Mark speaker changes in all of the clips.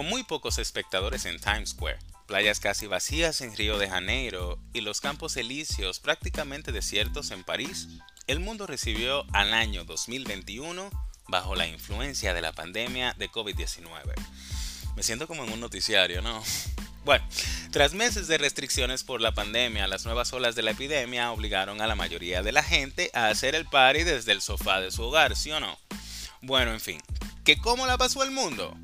Speaker 1: con muy pocos espectadores en Times Square, playas casi vacías en Río de Janeiro y los campos elíseos prácticamente desiertos en París, el mundo recibió al año 2021 bajo la influencia de la pandemia de COVID-19. Me siento como en un noticiario, ¿no? Bueno, tras meses de restricciones por la pandemia, las nuevas olas de la epidemia obligaron a la mayoría de la gente a hacer el party desde el sofá de su hogar, ¿sí o no? Bueno, en fin, ¿que cómo la pasó el mundo?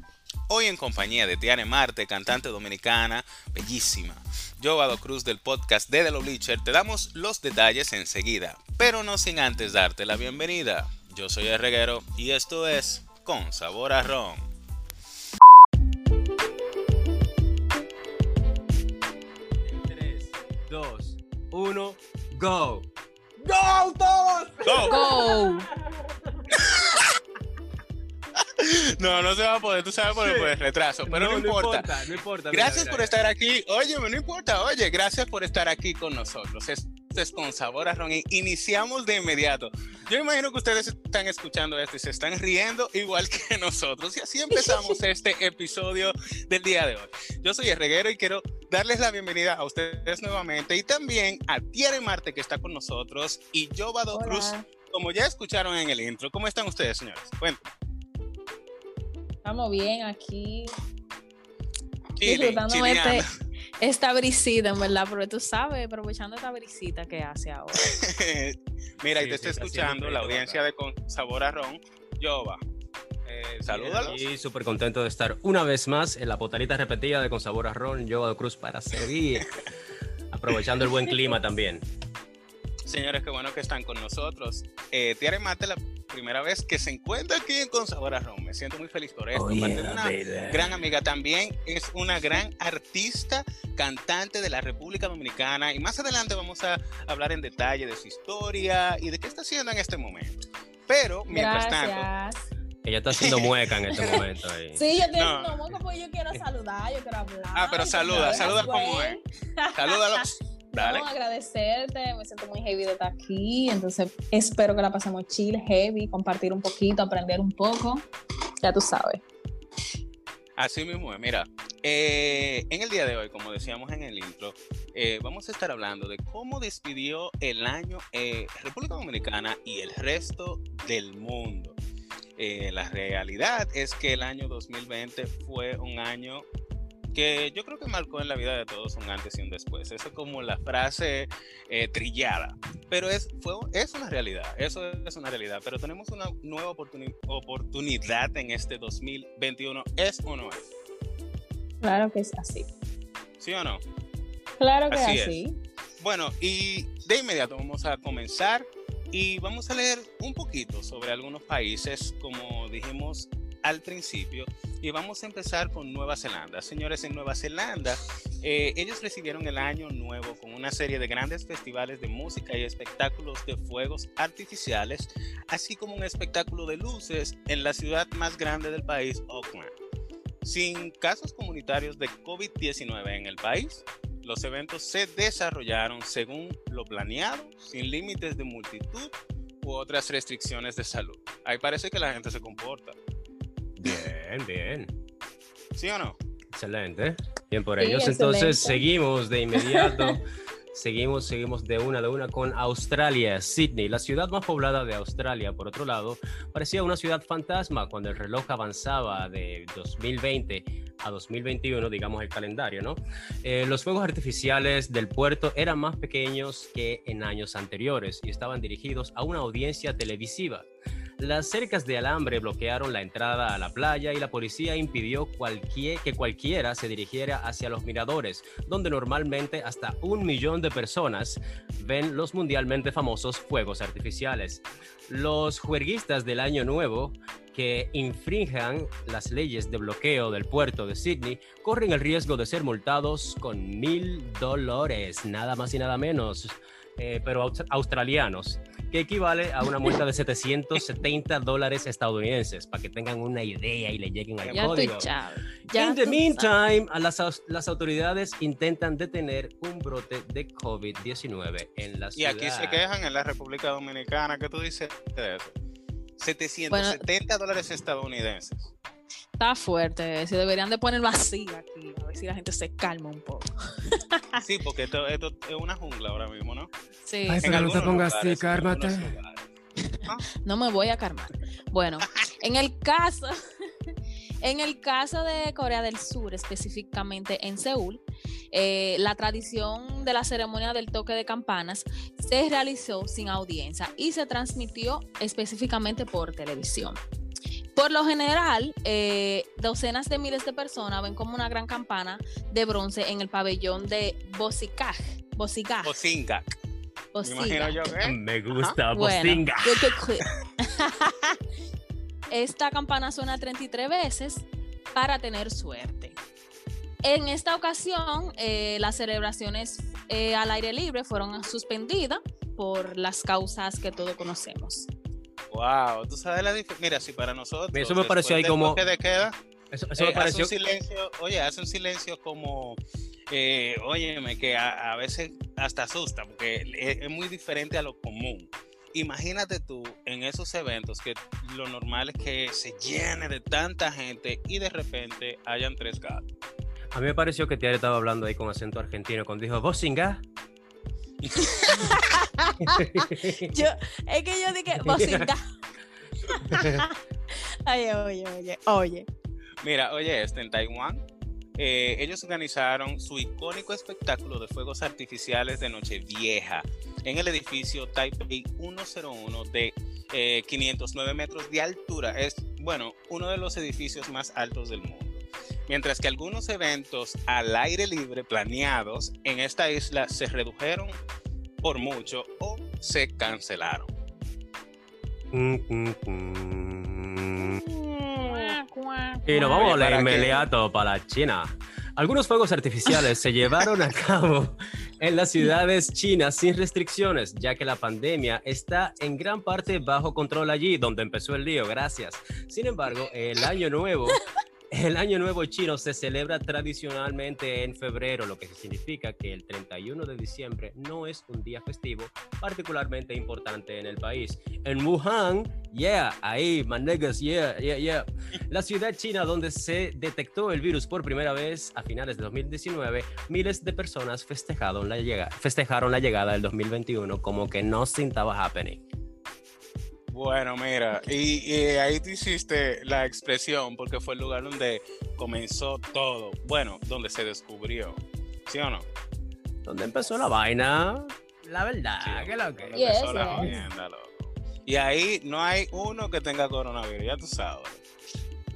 Speaker 1: Hoy en compañía de Tiane Marte, cantante dominicana, bellísima. Yo, Vado Cruz del podcast de The Bleacher, te damos los detalles enseguida, pero no sin antes darte la bienvenida. Yo soy el reguero y esto es Con Sabor a Ron.
Speaker 2: 3, 2, 1, go.
Speaker 3: ¡Go todos!
Speaker 1: ¡Go!
Speaker 4: Go.
Speaker 1: No, no se va a poder, tú sabes por el retraso, pero no, importa.
Speaker 2: No importa.
Speaker 1: Gracias
Speaker 2: mira,
Speaker 1: por
Speaker 2: mira.
Speaker 1: estar aquí. Oye, no importa, oye, gracias por estar aquí con nosotros. Esto es con sabor a ron y iniciamos de inmediato. Yo imagino que ustedes están escuchando esto y se están riendo igual que nosotros. Y así empezamos este episodio del día de hoy. Yo soy el reguero y quiero darles la bienvenida a ustedes nuevamente y también a Tiare Marte que está con nosotros y yo, Vado. Cruz, como ya escucharon en el intro. ¿Cómo están ustedes, señores? Bueno,
Speaker 4: Estamos bien aquí. disfrutando este, esta brisita, en verdad, porque tú sabes, aprovechando esta brisita que hace ahora.
Speaker 1: Mira, y
Speaker 2: Sí,
Speaker 1: te está
Speaker 2: sí, está
Speaker 1: escuchando la audiencia de Con Sabor a Ron. Yoba, eh, salúdalos.
Speaker 2: Y súper contento de estar una vez más en la potalita repetida de Con Sabor a Ron, yo Vado Cruz para servir. Aprovechando el buen clima también.
Speaker 1: Señores, qué bueno que están con nosotros. Eh, Tiare Mate, la primera vez que se encuentra aquí en Con Sabor a Ron. Me siento muy feliz por esto.
Speaker 2: Oh, yeah,
Speaker 1: una
Speaker 2: baby.
Speaker 1: gran amiga también, es una gran artista, cantante de la República Dominicana. Y más adelante vamos a hablar en detalle de su historia y de qué está haciendo en este momento. Pero, mientras tanto,
Speaker 4: Gracias.
Speaker 2: Ella está haciendo mueca en este momento. Ahí.
Speaker 4: Sí, yo estoy
Speaker 1: No.
Speaker 4: haciendo moco porque yo quiero saludar, yo quiero hablar.
Speaker 1: Ah, pero saluda, saluda como
Speaker 4: bien.
Speaker 1: salúdalos. Dale.
Speaker 4: No, agradecerte, me siento muy heavy de estar aquí, entonces espero que la pasemos chill, heavy, compartir un poquito, aprender un poco, ya tú sabes.
Speaker 1: Así mismo es, mira, eh, en el día de hoy, como decíamos en el intro, eh, vamos a estar hablando de cómo despidió el año eh, República Dominicana y el resto del mundo. La realidad es que el año 2020 fue un año que yo creo que marcó en la vida de todos un antes y un después. Eso es como la frase eh, trillada, pero es, fue, es una realidad, eso es una realidad, pero tenemos una nueva oportuni- oportunidad en este 2021, ¿es o no es?
Speaker 4: Claro que es así.
Speaker 1: ¿Sí o no?
Speaker 4: Claro que
Speaker 1: Así
Speaker 4: es. así.
Speaker 1: Bueno, y de inmediato vamos a comenzar y vamos a leer un poquito sobre algunos países, como dijimos al principio, y vamos a empezar con Nueva Zelanda. Señores, en Nueva Zelanda, eh, ellos recibieron el año nuevo con una serie de grandes festivales de música y espectáculos de fuegos artificiales, así como un espectáculo de luces en la ciudad más grande del país, Auckland. Sin casos comunitarios de COVID-19 en el país, los eventos se desarrollaron según lo planeado, sin límites de multitud u otras restricciones de salud. Ahí parece que la gente se comporta.
Speaker 2: Bien, bien.
Speaker 1: ¿Sí o no?
Speaker 2: Excelente. Bien por
Speaker 4: Sí,
Speaker 2: ellos. Entonces seguimos de inmediato. seguimos, seguimos de una de una con Australia, Sydney, la ciudad más poblada de Australia. Por otro lado, parecía una ciudad fantasma cuando el reloj avanzaba de 2020 a 2021, digamos el calendario, ¿no? Eh, los fuegos artificiales del puerto eran más pequeños que en años anteriores y estaban dirigidos a una audiencia televisiva. Las cercas de alambre bloquearon la entrada a la playa y la policía impidió que cualquiera se dirigiera hacia los miradores, donde normalmente hasta un millón de personas ven los mundialmente famosos fuegos artificiales. Los juerguistas del Año Nuevo que infrinjan las leyes de bloqueo del puerto de Sydney corren el riesgo de ser multados con mil dólares, nada más y nada menos, eh, pero aus- australianos que equivale a una multa de 770 dólares estadounidenses, para que tengan una idea y le lleguen al
Speaker 4: Ya
Speaker 2: código.
Speaker 4: Ya
Speaker 2: In the meantime, a las, las autoridades intentan detener un brote de COVID-19 en la
Speaker 1: Y
Speaker 2: ciudad.
Speaker 1: aquí se quejan en la República Dominicana. ¿Qué tú dices de eso? 770 dólares estadounidenses.
Speaker 5: Está fuerte. Se deberían de poner vacía aquí. A ver si la gente se calma un poco.
Speaker 1: Sí, porque esto, esto es una jungla ahora mismo, ¿no?
Speaker 5: Sí.
Speaker 6: Ay, pero no te pongas
Speaker 1: lugares,
Speaker 6: así,
Speaker 1: lugares.
Speaker 5: No me voy a calmar. Bueno, en el caso, en el caso de Corea del Sur, específicamente en Seúl, eh, la tradición de la ceremonia del toque de campanas se realizó sin audiencia y se transmitió específicamente por televisión. Por lo general, eh, docenas de miles de personas ven como una gran campana de bronce en el pabellón de. Bosikaj.
Speaker 1: Bocinca. Me yo
Speaker 2: gusta
Speaker 5: Bueno, good. Esta campana suena 33 veces para tener suerte. En esta ocasión, eh, las celebraciones eh, al aire libre fueron suspendidas por las causas que todos conocemos.
Speaker 1: Wow, tú sabes la diferencia. Mira, si para nosotros.
Speaker 2: Eso me pareció ahí como-
Speaker 1: de queda,
Speaker 2: Eso, eso
Speaker 1: eh,
Speaker 2: me pareció.
Speaker 1: Hace un silencio, oye, hace un silencio como. Eh, óyeme, que a, a veces hasta asusta, porque es, es muy diferente a lo común. Imagínate tú en esos eventos que lo normal es que se llene de tanta gente y de repente hayan tres gatos.
Speaker 2: A mí me pareció que Tiare estaba hablando ahí con acento argentino cuando dijo Bocinga.
Speaker 5: Yo, es que yo dije. Ay, oye, oye, oye.
Speaker 1: Mira, oye, este en Taiwán, eh, ellos organizaron su icónico espectáculo de fuegos artificiales de Nochevieja en el edificio Taipei 101 de eh, 509 metros de altura. Es, bueno, uno de los edificios más altos del mundo. Mientras que algunos eventos al aire libre planeados en esta isla se redujeron por mucho o se cancelaron.
Speaker 2: Mm, mm, mm. Y nos vamos inmediato para China. Algunos fuegos artificiales se llevaron a cabo en las ciudades chinas sin restricciones, ya que la pandemia está en gran parte bajo control allí, donde empezó el lío. Gracias. Sin embargo, el año nuevo, el año nuevo chino se celebra tradicionalmente en febrero, lo que significa que el 31 de diciembre no es un día festivo particularmente importante en el país. En Wuhan, yeah, ahí, my niggas, yeah, yeah, yeah. La ciudad china donde se detectó el virus por primera vez a finales de 2019, miles de personas festejaron la, llega- festejaron la llegada del 2021 como que nothing estaba happening.
Speaker 1: Bueno, mira, y, y ahí tú hiciste la expresión porque fue el lugar donde comenzó todo. Bueno, donde se descubrió. ¿Sí o no?
Speaker 2: Donde empezó la vaina, la verdad,
Speaker 1: Sí,
Speaker 2: que lo que...
Speaker 5: Yes,
Speaker 1: empezó la jodienda, loco. Y ahí no hay uno que tenga coronavirus, ya tú sabes.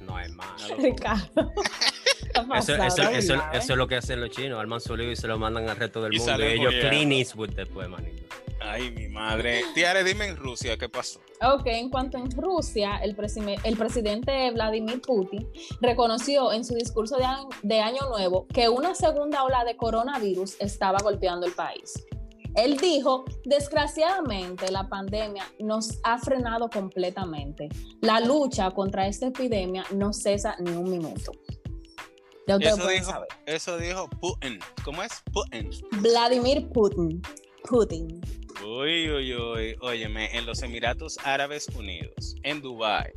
Speaker 2: No hay más.
Speaker 1: Una locura.
Speaker 5: Ricardo. ¿Qué
Speaker 2: Eso,
Speaker 5: pasa,
Speaker 2: eso- eso-
Speaker 5: verdad,
Speaker 2: eso es lo que hacen los chinos, arman su lío y se lo mandan al resto del
Speaker 1: Y
Speaker 2: mundo. Y ellos clean Eastwood después, manito.
Speaker 1: Ay, mi madre. Tiare, dime en Rusia qué pasó.
Speaker 5: Ok, en cuanto en Rusia, el, presime- el presidente Vladimir Putin reconoció en su discurso de, año- de Año Nuevo que una segunda ola de coronavirus estaba golpeando el país. Él dijo, desgraciadamente la pandemia nos ha frenado completamente. La lucha contra esta epidemia no cesa ni un minuto. Ya
Speaker 1: Eso dijo,
Speaker 5: saber.
Speaker 1: eso dijo Putin. ¿Cómo es? Putin.
Speaker 5: Vladimir Putin. Putin.
Speaker 1: Uy, uy, uy. Óyeme, en los Emiratos Árabes Unidos, en Dubái,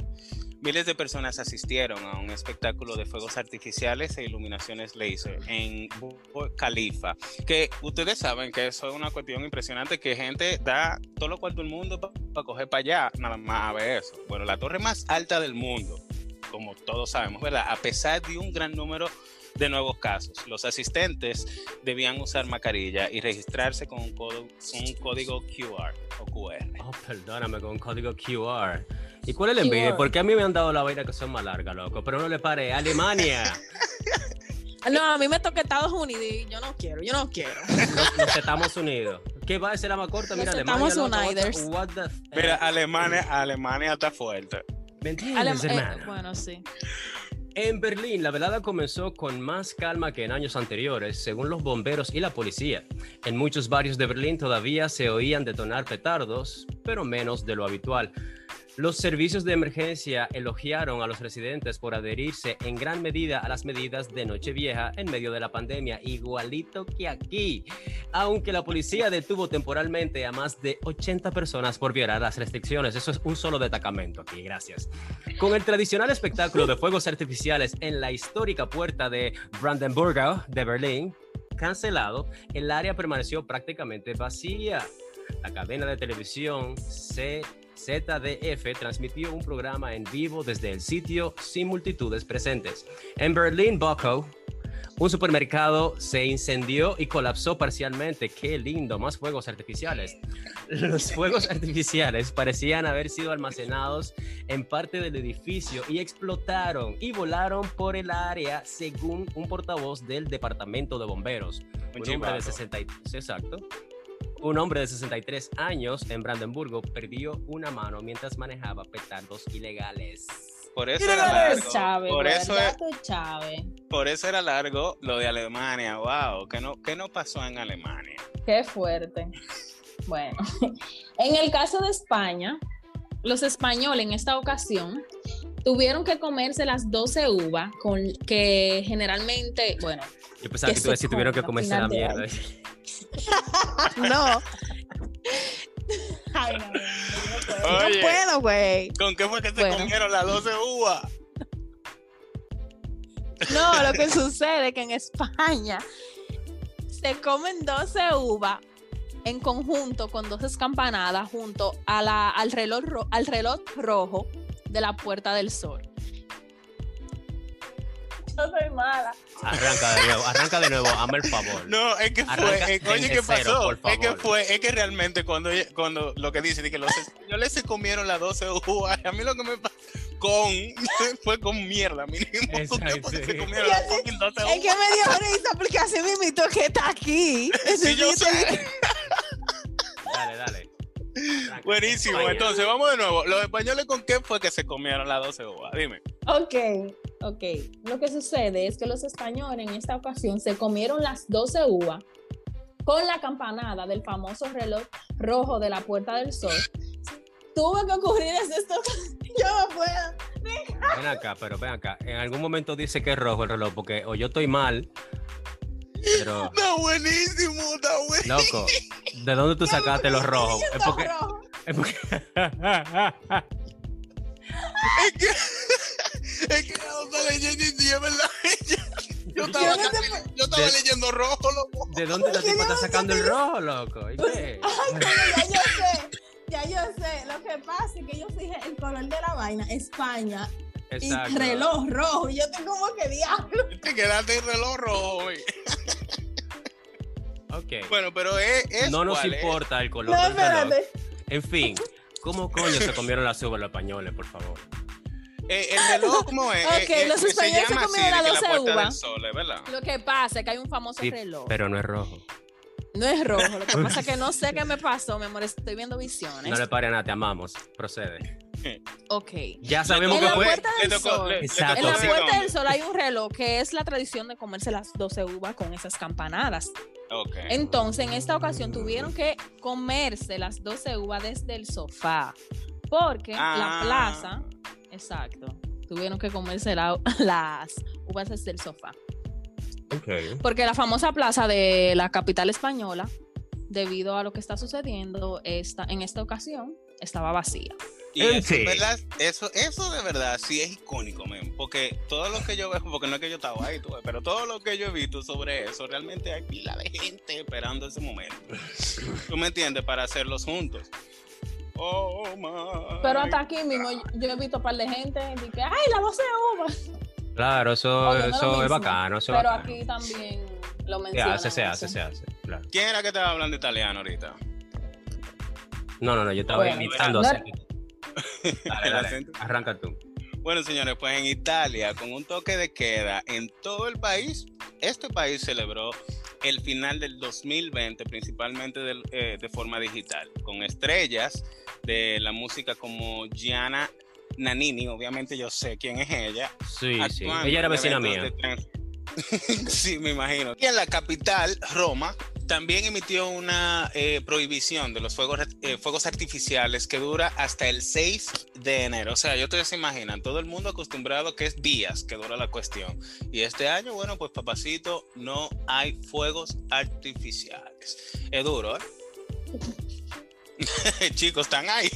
Speaker 1: miles de personas asistieron a un espectáculo de fuegos artificiales e iluminaciones laser en Burj Khalifa. Que ustedes saben que eso es una cuestión impresionante, que gente da todo lo cual todo el mundo para coger para allá, nada más a ver eso. Bueno, la torre más alta del mundo, como todos sabemos, ¿verdad? A pesar de un gran número de nuevos casos. Los asistentes debían usar mascarilla y registrarse con un, codo- un código QR o QR.
Speaker 2: Oh, perdóname, con código QR. ¿Y cuál es el envidia? Porque a mí me han dado la vaina que son más largas, loco. Pero no le pare. Alemania.
Speaker 5: No, a mí me toca Estados Unidos y yo no quiero, yo no quiero.
Speaker 2: Los, los Estados Unidos. ¿Qué va a ser la más corta? Mira,
Speaker 5: Los
Speaker 2: Alemania. What the- what the f-
Speaker 1: Mira, Alemania, Alemania está fuerte.
Speaker 2: ¿Me entiendes,
Speaker 5: Alem- eh, bueno, sí.
Speaker 2: En Berlín, la velada comenzó con más calma que en años anteriores, según los bomberos y la policía. En muchos barrios de Berlín todavía se oían detonar petardos, pero menos de lo habitual. Los servicios de emergencia elogiaron a los residentes por adherirse en gran medida a las medidas de Nochevieja en medio de la pandemia, igualito que aquí. Aunque la policía detuvo temporalmente a más de 80 personas por violar las restricciones. Eso es un solo destacamento aquí, gracias. Con el tradicional espectáculo de fuegos artificiales en la histórica puerta de Brandenburg de Berlín, cancelado, el área permaneció prácticamente vacía. La cadena de televisión C ZDF transmitió un programa en vivo desde el sitio sin multitudes presentes. En Berlín, Bochum, un supermercado se incendió y colapsó parcialmente. Qué lindo, más fuegos artificiales. Los fuegos artificiales parecían haber sido almacenados en parte del edificio y explotaron y volaron por el área, según un portavoz del departamento de bomberos.
Speaker 1: Un
Speaker 2: Un hombre de
Speaker 1: chivato.
Speaker 2: 60 exacto. Un hombre de 63 años en Brandenburgo perdió una mano mientras manejaba petardos ilegales.
Speaker 1: Por eso era largo.
Speaker 5: Chávez,
Speaker 1: Por eso,
Speaker 5: ¿verdad
Speaker 1: es-
Speaker 5: tú, Chávez?
Speaker 1: por eso era largo lo de Alemania. Wow, ¿qué no, qué no pasó en Alemania?
Speaker 5: Qué fuerte. Bueno, en el caso de España, los españoles en esta ocasión tuvieron que comerse las 12 uvas con que generalmente, bueno,
Speaker 2: Yo pensaba
Speaker 5: Que
Speaker 2: que tú decir tuvieron que
Speaker 5: come
Speaker 2: comerse la mierda.
Speaker 7: No. Ay, no, no, no
Speaker 1: Oye.
Speaker 7: puedo, güey.
Speaker 1: ¿Con qué fue que se
Speaker 5: Bueno.
Speaker 1: comieron las 12 uvas?
Speaker 7: No, lo que sucede es que en España
Speaker 5: se comen 12 uvas en conjunto con 12 campanadas junto a la, al, reloj ro- al reloj rojo de la Puerta del Sol. Yo soy mala.
Speaker 2: Arranca de nuevo, arranca de nuevo, hazme el favor.
Speaker 1: No, es que fue.
Speaker 2: Arranca
Speaker 1: eh, oye, ¿qué pasó? Es que fue, es que realmente cuando, cuando lo que dice de que los españoles se comieron las 12 uvas, a mí lo que me pasó con fue con mierda, mínimo.
Speaker 2: Exacto,
Speaker 1: ¿Por qué? Porque
Speaker 2: sí.
Speaker 1: se comieron las fucking 12
Speaker 7: es que me dio risa porque así mismito que está aquí.
Speaker 1: Sí, yo sé.
Speaker 2: Dale, dale.
Speaker 1: Buenísimo. Entonces, vamos de nuevo. ¿Los españoles con qué fue que se comieron las 12 uvas? Dime.
Speaker 5: Ok, ok. Lo que sucede es que los españoles en esta ocasión se comieron las 12 uvas con la campanada del famoso reloj rojo de la Puerta del Sol. Tuvo que ocurrir es esto. Yo no puedo.
Speaker 2: Ven acá, pero ven acá. En algún momento dice que es rojo el reloj, porque o yo estoy mal, pero,
Speaker 1: Está buenísimo, está buenísimo.
Speaker 2: loco, ¿de dónde tú sacaste los rojos? Es porque, es porque-
Speaker 1: Es que, es que no leyendo es verdad. Yo estaba,
Speaker 7: Yo no te
Speaker 1: casi- yo estaba
Speaker 2: De-
Speaker 1: leyendo rojo, loco.
Speaker 2: ¿De dónde la tipa está sacando el rojo, loco? ¿Y qué?
Speaker 7: ya yo sé. Ya yo sé. Lo que pasa es que yo fijé el color de la vaina, España,
Speaker 2: Exacto.
Speaker 7: y reloj rojo. Y yo estoy como que diablo.
Speaker 1: Te quedaste en reloj rojo, güey.
Speaker 2: Ok.
Speaker 1: Bueno, pero es, es
Speaker 2: No nos
Speaker 1: cuál es.
Speaker 2: importa el color
Speaker 7: No,
Speaker 2: del reloj.
Speaker 7: espérate.
Speaker 2: En fin, ¿cómo coño se comieron las uvas los españoles, por favor?
Speaker 1: Eh, el reloj, ¿cómo es?
Speaker 5: Ok,
Speaker 1: Eh, eh,
Speaker 5: los españoles se comieron las
Speaker 1: que la
Speaker 5: 12
Speaker 1: Puerta del
Speaker 5: uvas. Lo que pasa es que hay un famoso
Speaker 2: Sí,
Speaker 5: reloj.
Speaker 2: pero no es rojo.
Speaker 5: No es rojo. Lo que pasa es que no sé qué me pasó, mi amor. Estoy viendo visiones.
Speaker 2: No le pare a nada, te amamos. Procede.
Speaker 5: Ok.
Speaker 2: Ya sabemos
Speaker 5: En
Speaker 2: que
Speaker 5: la
Speaker 2: fue.
Speaker 1: Le tocó- le tocó
Speaker 5: En la Puerta del Sol hay un reloj que es la tradición de comerse las 12 uvas con esas campanadas.
Speaker 1: Ok.
Speaker 5: Entonces, en esta ocasión tuvieron que comerse las 12 uvas desde el sofá. Porque la
Speaker 1: Ah.
Speaker 5: plaza, exacto, tuvieron que comerse la- las uvas desde el sofá.
Speaker 2: Ok.
Speaker 5: Porque la famosa plaza de la capital española, debido a lo que está sucediendo esta, en esta ocasión, estaba vacía.
Speaker 1: Y
Speaker 2: En
Speaker 1: eso. Eso, eso de verdad sí es icónico, men, porque todo lo que yo veo, porque no es que yo estaba ahí, tú pero todo lo que yo he visto sobre eso, realmente hay pila de gente esperando ese momento. ¿Tú me entiendes? Para hacerlos juntos. Oh, my.
Speaker 5: Pero hasta aquí mismo yo- he visto un par de gente y que, ay, las 12 uvas.
Speaker 2: Claro, eso,
Speaker 5: no
Speaker 2: eso es bacano. Eso
Speaker 5: Pero
Speaker 2: bacano.
Speaker 5: aquí también lo
Speaker 2: Se
Speaker 5: mencionan.
Speaker 2: hace, se hace, se hace. Claro.
Speaker 1: ¿Quién era que estaba hablando italiano ahorita?
Speaker 2: No, no, no, yo estaba
Speaker 5: Bueno,
Speaker 2: invitando
Speaker 5: no-
Speaker 2: a hacer. Dale, dale. Arranca tú.
Speaker 1: Bueno, señores, pues en Italia, con un toque de queda en todo el país, este país celebró el final del 2020, principalmente eh, de forma digital, con estrellas de la música como Gianna Nannini, obviamente yo sé quién es ella.
Speaker 2: Sí, sí. Ella era vecina mía.
Speaker 1: sí, me imagino. Y en la capital, Roma, también emitió una eh, prohibición de los fuegos, eh, fuegos artificiales que dura hasta el 6 de enero. O sea, yo ustedes se imaginan, todo el mundo acostumbrado que es días que dura la cuestión. Y este año, bueno, pues papacito, no hay fuegos artificiales. Es duro, ¿eh? Chicos, están ahí.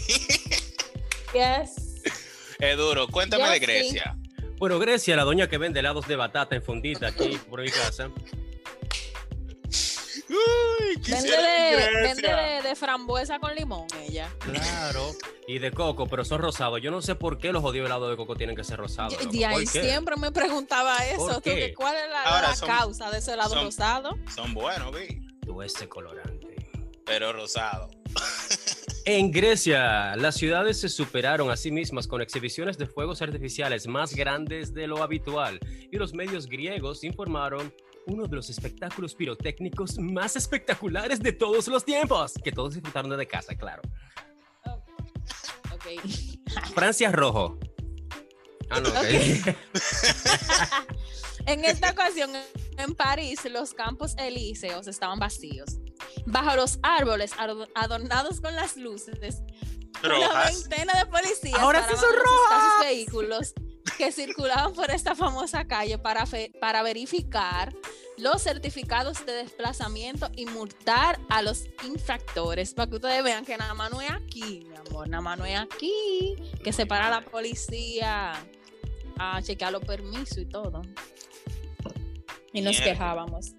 Speaker 5: Yes.
Speaker 1: Es duro. Cuéntame de
Speaker 5: sí.
Speaker 1: Grecia.
Speaker 2: Bueno, Grecia, la doña que vende helados de batata en fundita aquí por mi casa.
Speaker 4: Vende, de, vende
Speaker 1: Grecia.
Speaker 4: de, de frambuesa con limón ella.
Speaker 2: Claro. Y de coco, pero son rosados. Yo no sé por qué los jodidos helados de coco tienen que ser rosados.
Speaker 4: Yo- de ahí siempre me preguntaba eso.
Speaker 2: ¿Por
Speaker 4: tú,
Speaker 2: qué?
Speaker 4: ¿Cuál es la,
Speaker 1: Ahora
Speaker 4: la
Speaker 1: son-
Speaker 4: causa de ese helado
Speaker 1: son-
Speaker 4: rosado?
Speaker 1: Son buenos, vi,
Speaker 2: Tú ese colorante.
Speaker 1: pero rosado.
Speaker 2: En Grecia, las ciudades se superaron a sí mismas con exhibiciones de fuegos artificiales más grandes de lo habitual y los medios griegos informaron uno de los espectáculos pirotécnicos más espectaculares de todos los tiempos, que todos disfrutaron desde casa, claro.
Speaker 4: Ok.
Speaker 2: Francia rojo. Ah, no, ok.
Speaker 4: En esta ocasión, en París, los campos elíseos estaban vacíos. Bajo los árboles ado- adornados con las luces, una
Speaker 1: Rojas.
Speaker 4: veintena de policías
Speaker 2: Ahora sí son
Speaker 4: los
Speaker 2: rojas.
Speaker 4: escasos vehículos que circulaban por esta famosa calle para, fe- para verificar los certificados de desplazamiento y multar a los infractores. Para que ustedes vean que nada más no es aquí, mi amor, nada más no es aquí, que se para la policía a chequear los permisos y todo. Y nos quejábamos.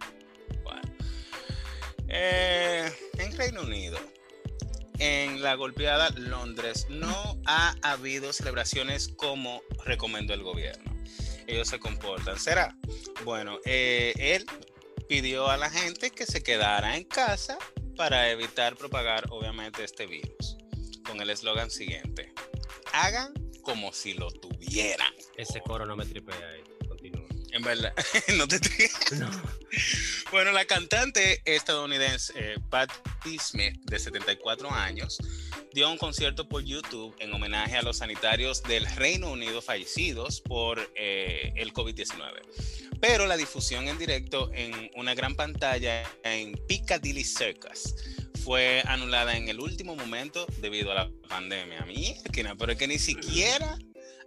Speaker 1: Bueno. Eh, en Reino Unido, en la golpeada Londres, no ha habido celebraciones como recomendó el gobierno. Ellos se comportan. ¿Será? Bueno, eh, él pidió a la gente que se quedara en casa para evitar propagar, obviamente, este virus. Con el eslogan siguiente. Hagan como si lo tuvieran.
Speaker 2: Ese coro no me tripea ahí.
Speaker 1: En verdad, no te
Speaker 2: No.
Speaker 1: Bueno, la cantante estadounidense eh, Patti Smith, de 74 años, dio un concierto por YouTube en homenaje a los sanitarios del Reino Unido fallecidos por eh, el COVID-19. Pero la difusión en directo en una gran pantalla en Piccadilly Circus fue anulada en el último momento debido a la pandemia. Mierda, pero es que ni siquiera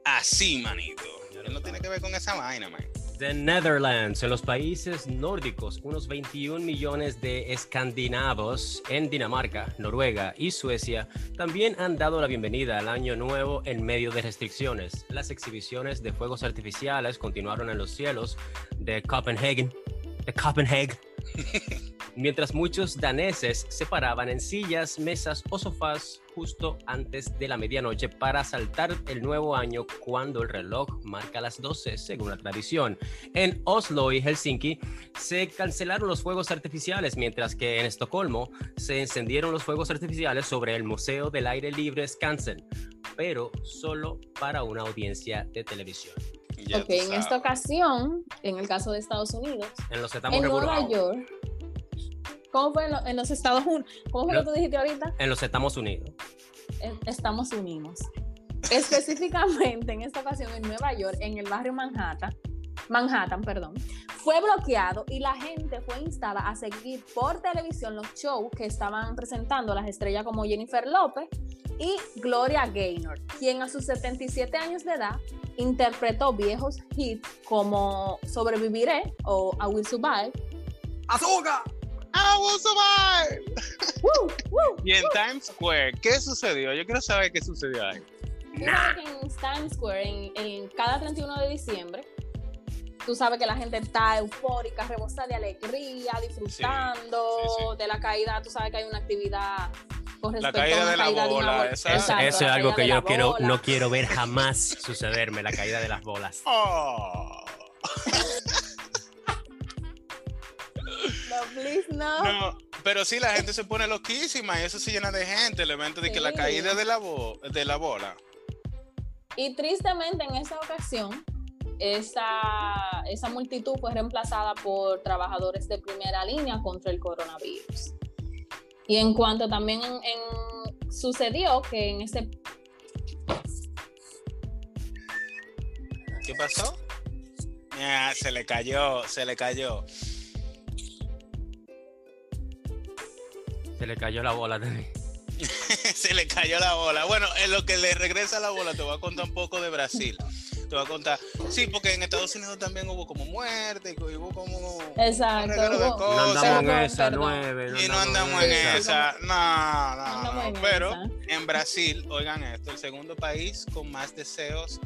Speaker 1: así, manito. No tiene que ver con esa vaina, man.
Speaker 2: The Netherlands, en los países nórdicos, unos 21 millones de escandinavos en Dinamarca, Noruega y Suecia también han dado la bienvenida al año nuevo en medio de restricciones. Las exhibiciones de fuegos artificiales continuaron en los cielos de Copenhagen, de Copenhagen, mientras muchos daneses se paraban en sillas, mesas o sofás justo antes de la medianoche para saltar el nuevo año cuando el reloj marca las 12, según la tradición. En Oslo y Helsinki se cancelaron los fuegos artificiales, mientras que en Estocolmo se encendieron los fuegos artificiales sobre el Museo del Aire Libre Skansen, pero solo para una audiencia de televisión.
Speaker 1: Ya
Speaker 5: ok, en esta ocasión, en el caso de Estados Unidos,
Speaker 2: En los estamos
Speaker 5: en Nueva. York, ¿cómo fue en, lo- en los Estados Unidos? ¿Cómo fue
Speaker 2: No.
Speaker 5: que tú dijiste ahorita?
Speaker 2: En los Estados Unidos.
Speaker 5: En- Estamos Unidos. Específicamente en esta ocasión en Nueva York, en el barrio Manhattan, Manhattan, perdón, fue bloqueado y la gente fue instada a seguir por televisión los shows que estaban presentando las estrellas como Jennifer López y Gloria Gaynor, quien a sus 77 años de edad interpretó viejos hits como Sobreviviré o I Will Survive.
Speaker 3: ¡Azúcar!
Speaker 1: I will survive.
Speaker 5: ¡Woo! ¡Woo!
Speaker 1: Y en Times Square, ¿qué sucedió? Yo quiero saber qué sucedió ahí.
Speaker 5: Sabes que en Times Square, en, en cada 31 de diciembre, tú sabes que la gente está eufórica, rebosa de alegría, disfrutando
Speaker 1: sí, sí.
Speaker 5: de la caída. Tú sabes que hay una actividad con
Speaker 1: La
Speaker 5: respecto
Speaker 1: caída de la
Speaker 5: caída de
Speaker 1: bola,
Speaker 5: una
Speaker 2: Eso,
Speaker 5: Exacto,
Speaker 2: eso
Speaker 5: la
Speaker 2: es algo que yo quiero,
Speaker 5: bola.
Speaker 2: no quiero ver jamás sucederme, la caída de las bolas.
Speaker 1: Oh.
Speaker 5: No, please, no.
Speaker 1: No, pero sí, la gente se pone loquísima y eso se llena de gente. El evento de que la caída de la, bo- de la bola.
Speaker 5: Y tristemente en esta ocasión, esa, esa multitud fue reemplazada por trabajadores de primera línea contra el coronavirus. Y en cuanto también en- en- sucedió que en ese
Speaker 1: ¿Qué pasó? Ah, se le cayó, se le cayó.
Speaker 2: Se le cayó la bola también.
Speaker 1: se le cayó la bola. Bueno, en lo que le regresa la bola, te voy a contar un poco de Brasil. Te voy a contar. Sí, porque en Estados Unidos también hubo como muerte, hubo como.
Speaker 5: Exacto,
Speaker 1: un de
Speaker 5: hubo-
Speaker 2: No
Speaker 1: cosas.
Speaker 2: andamos en esa, nueve.
Speaker 1: Y no andamos en
Speaker 5: esa.
Speaker 1: esa. No, no, no.
Speaker 5: en
Speaker 1: Pero
Speaker 5: esa.
Speaker 1: en Brasil, oigan esto, el segundo país con más deseos,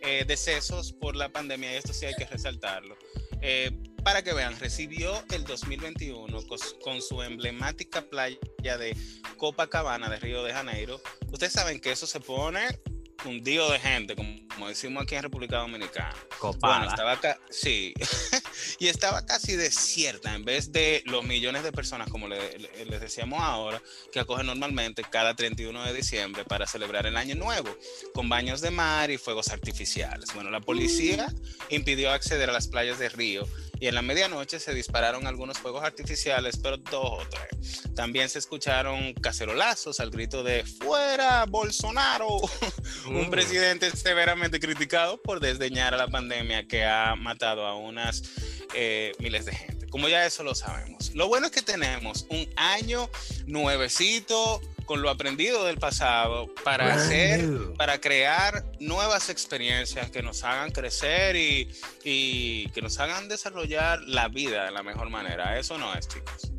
Speaker 1: eh, decesos por la pandemia, y esto sí hay que resaltarlo. Eh, para que vean, recibió el 2021 cos- con, su emblemática playa de Copacabana de Río de Janeiro. Ustedes saben que eso se pone hundido de gente, como, como decimos aquí en República Dominicana. Bueno,
Speaker 2: Copada.
Speaker 1: estaba acá, sí, y estaba casi desierta en vez de los millones de personas, como le- le- les decíamos ahora, que acogen normalmente cada 31 de diciembre para celebrar el Año Nuevo, con baños de mar y fuegos artificiales. Bueno, la policía impidió acceder a las playas de Río y en la medianoche se dispararon algunos fuegos artificiales, pero dos o tres. También se escucharon cacerolazos al grito de ¡Fuera, Bolsonaro! un
Speaker 2: Mm.
Speaker 1: presidente severamente criticado por desdeñar a la pandemia que ha matado a unas eh, miles de gente. Como ya eso lo sabemos. Lo bueno es que tenemos un año nuevecito con lo aprendido del pasado para
Speaker 2: Brand
Speaker 1: hacer,
Speaker 2: new.
Speaker 1: para crear nuevas experiencias que nos hagan crecer y, y que nos hagan desarrollar la vida de la mejor manera. Eso no es, chicos.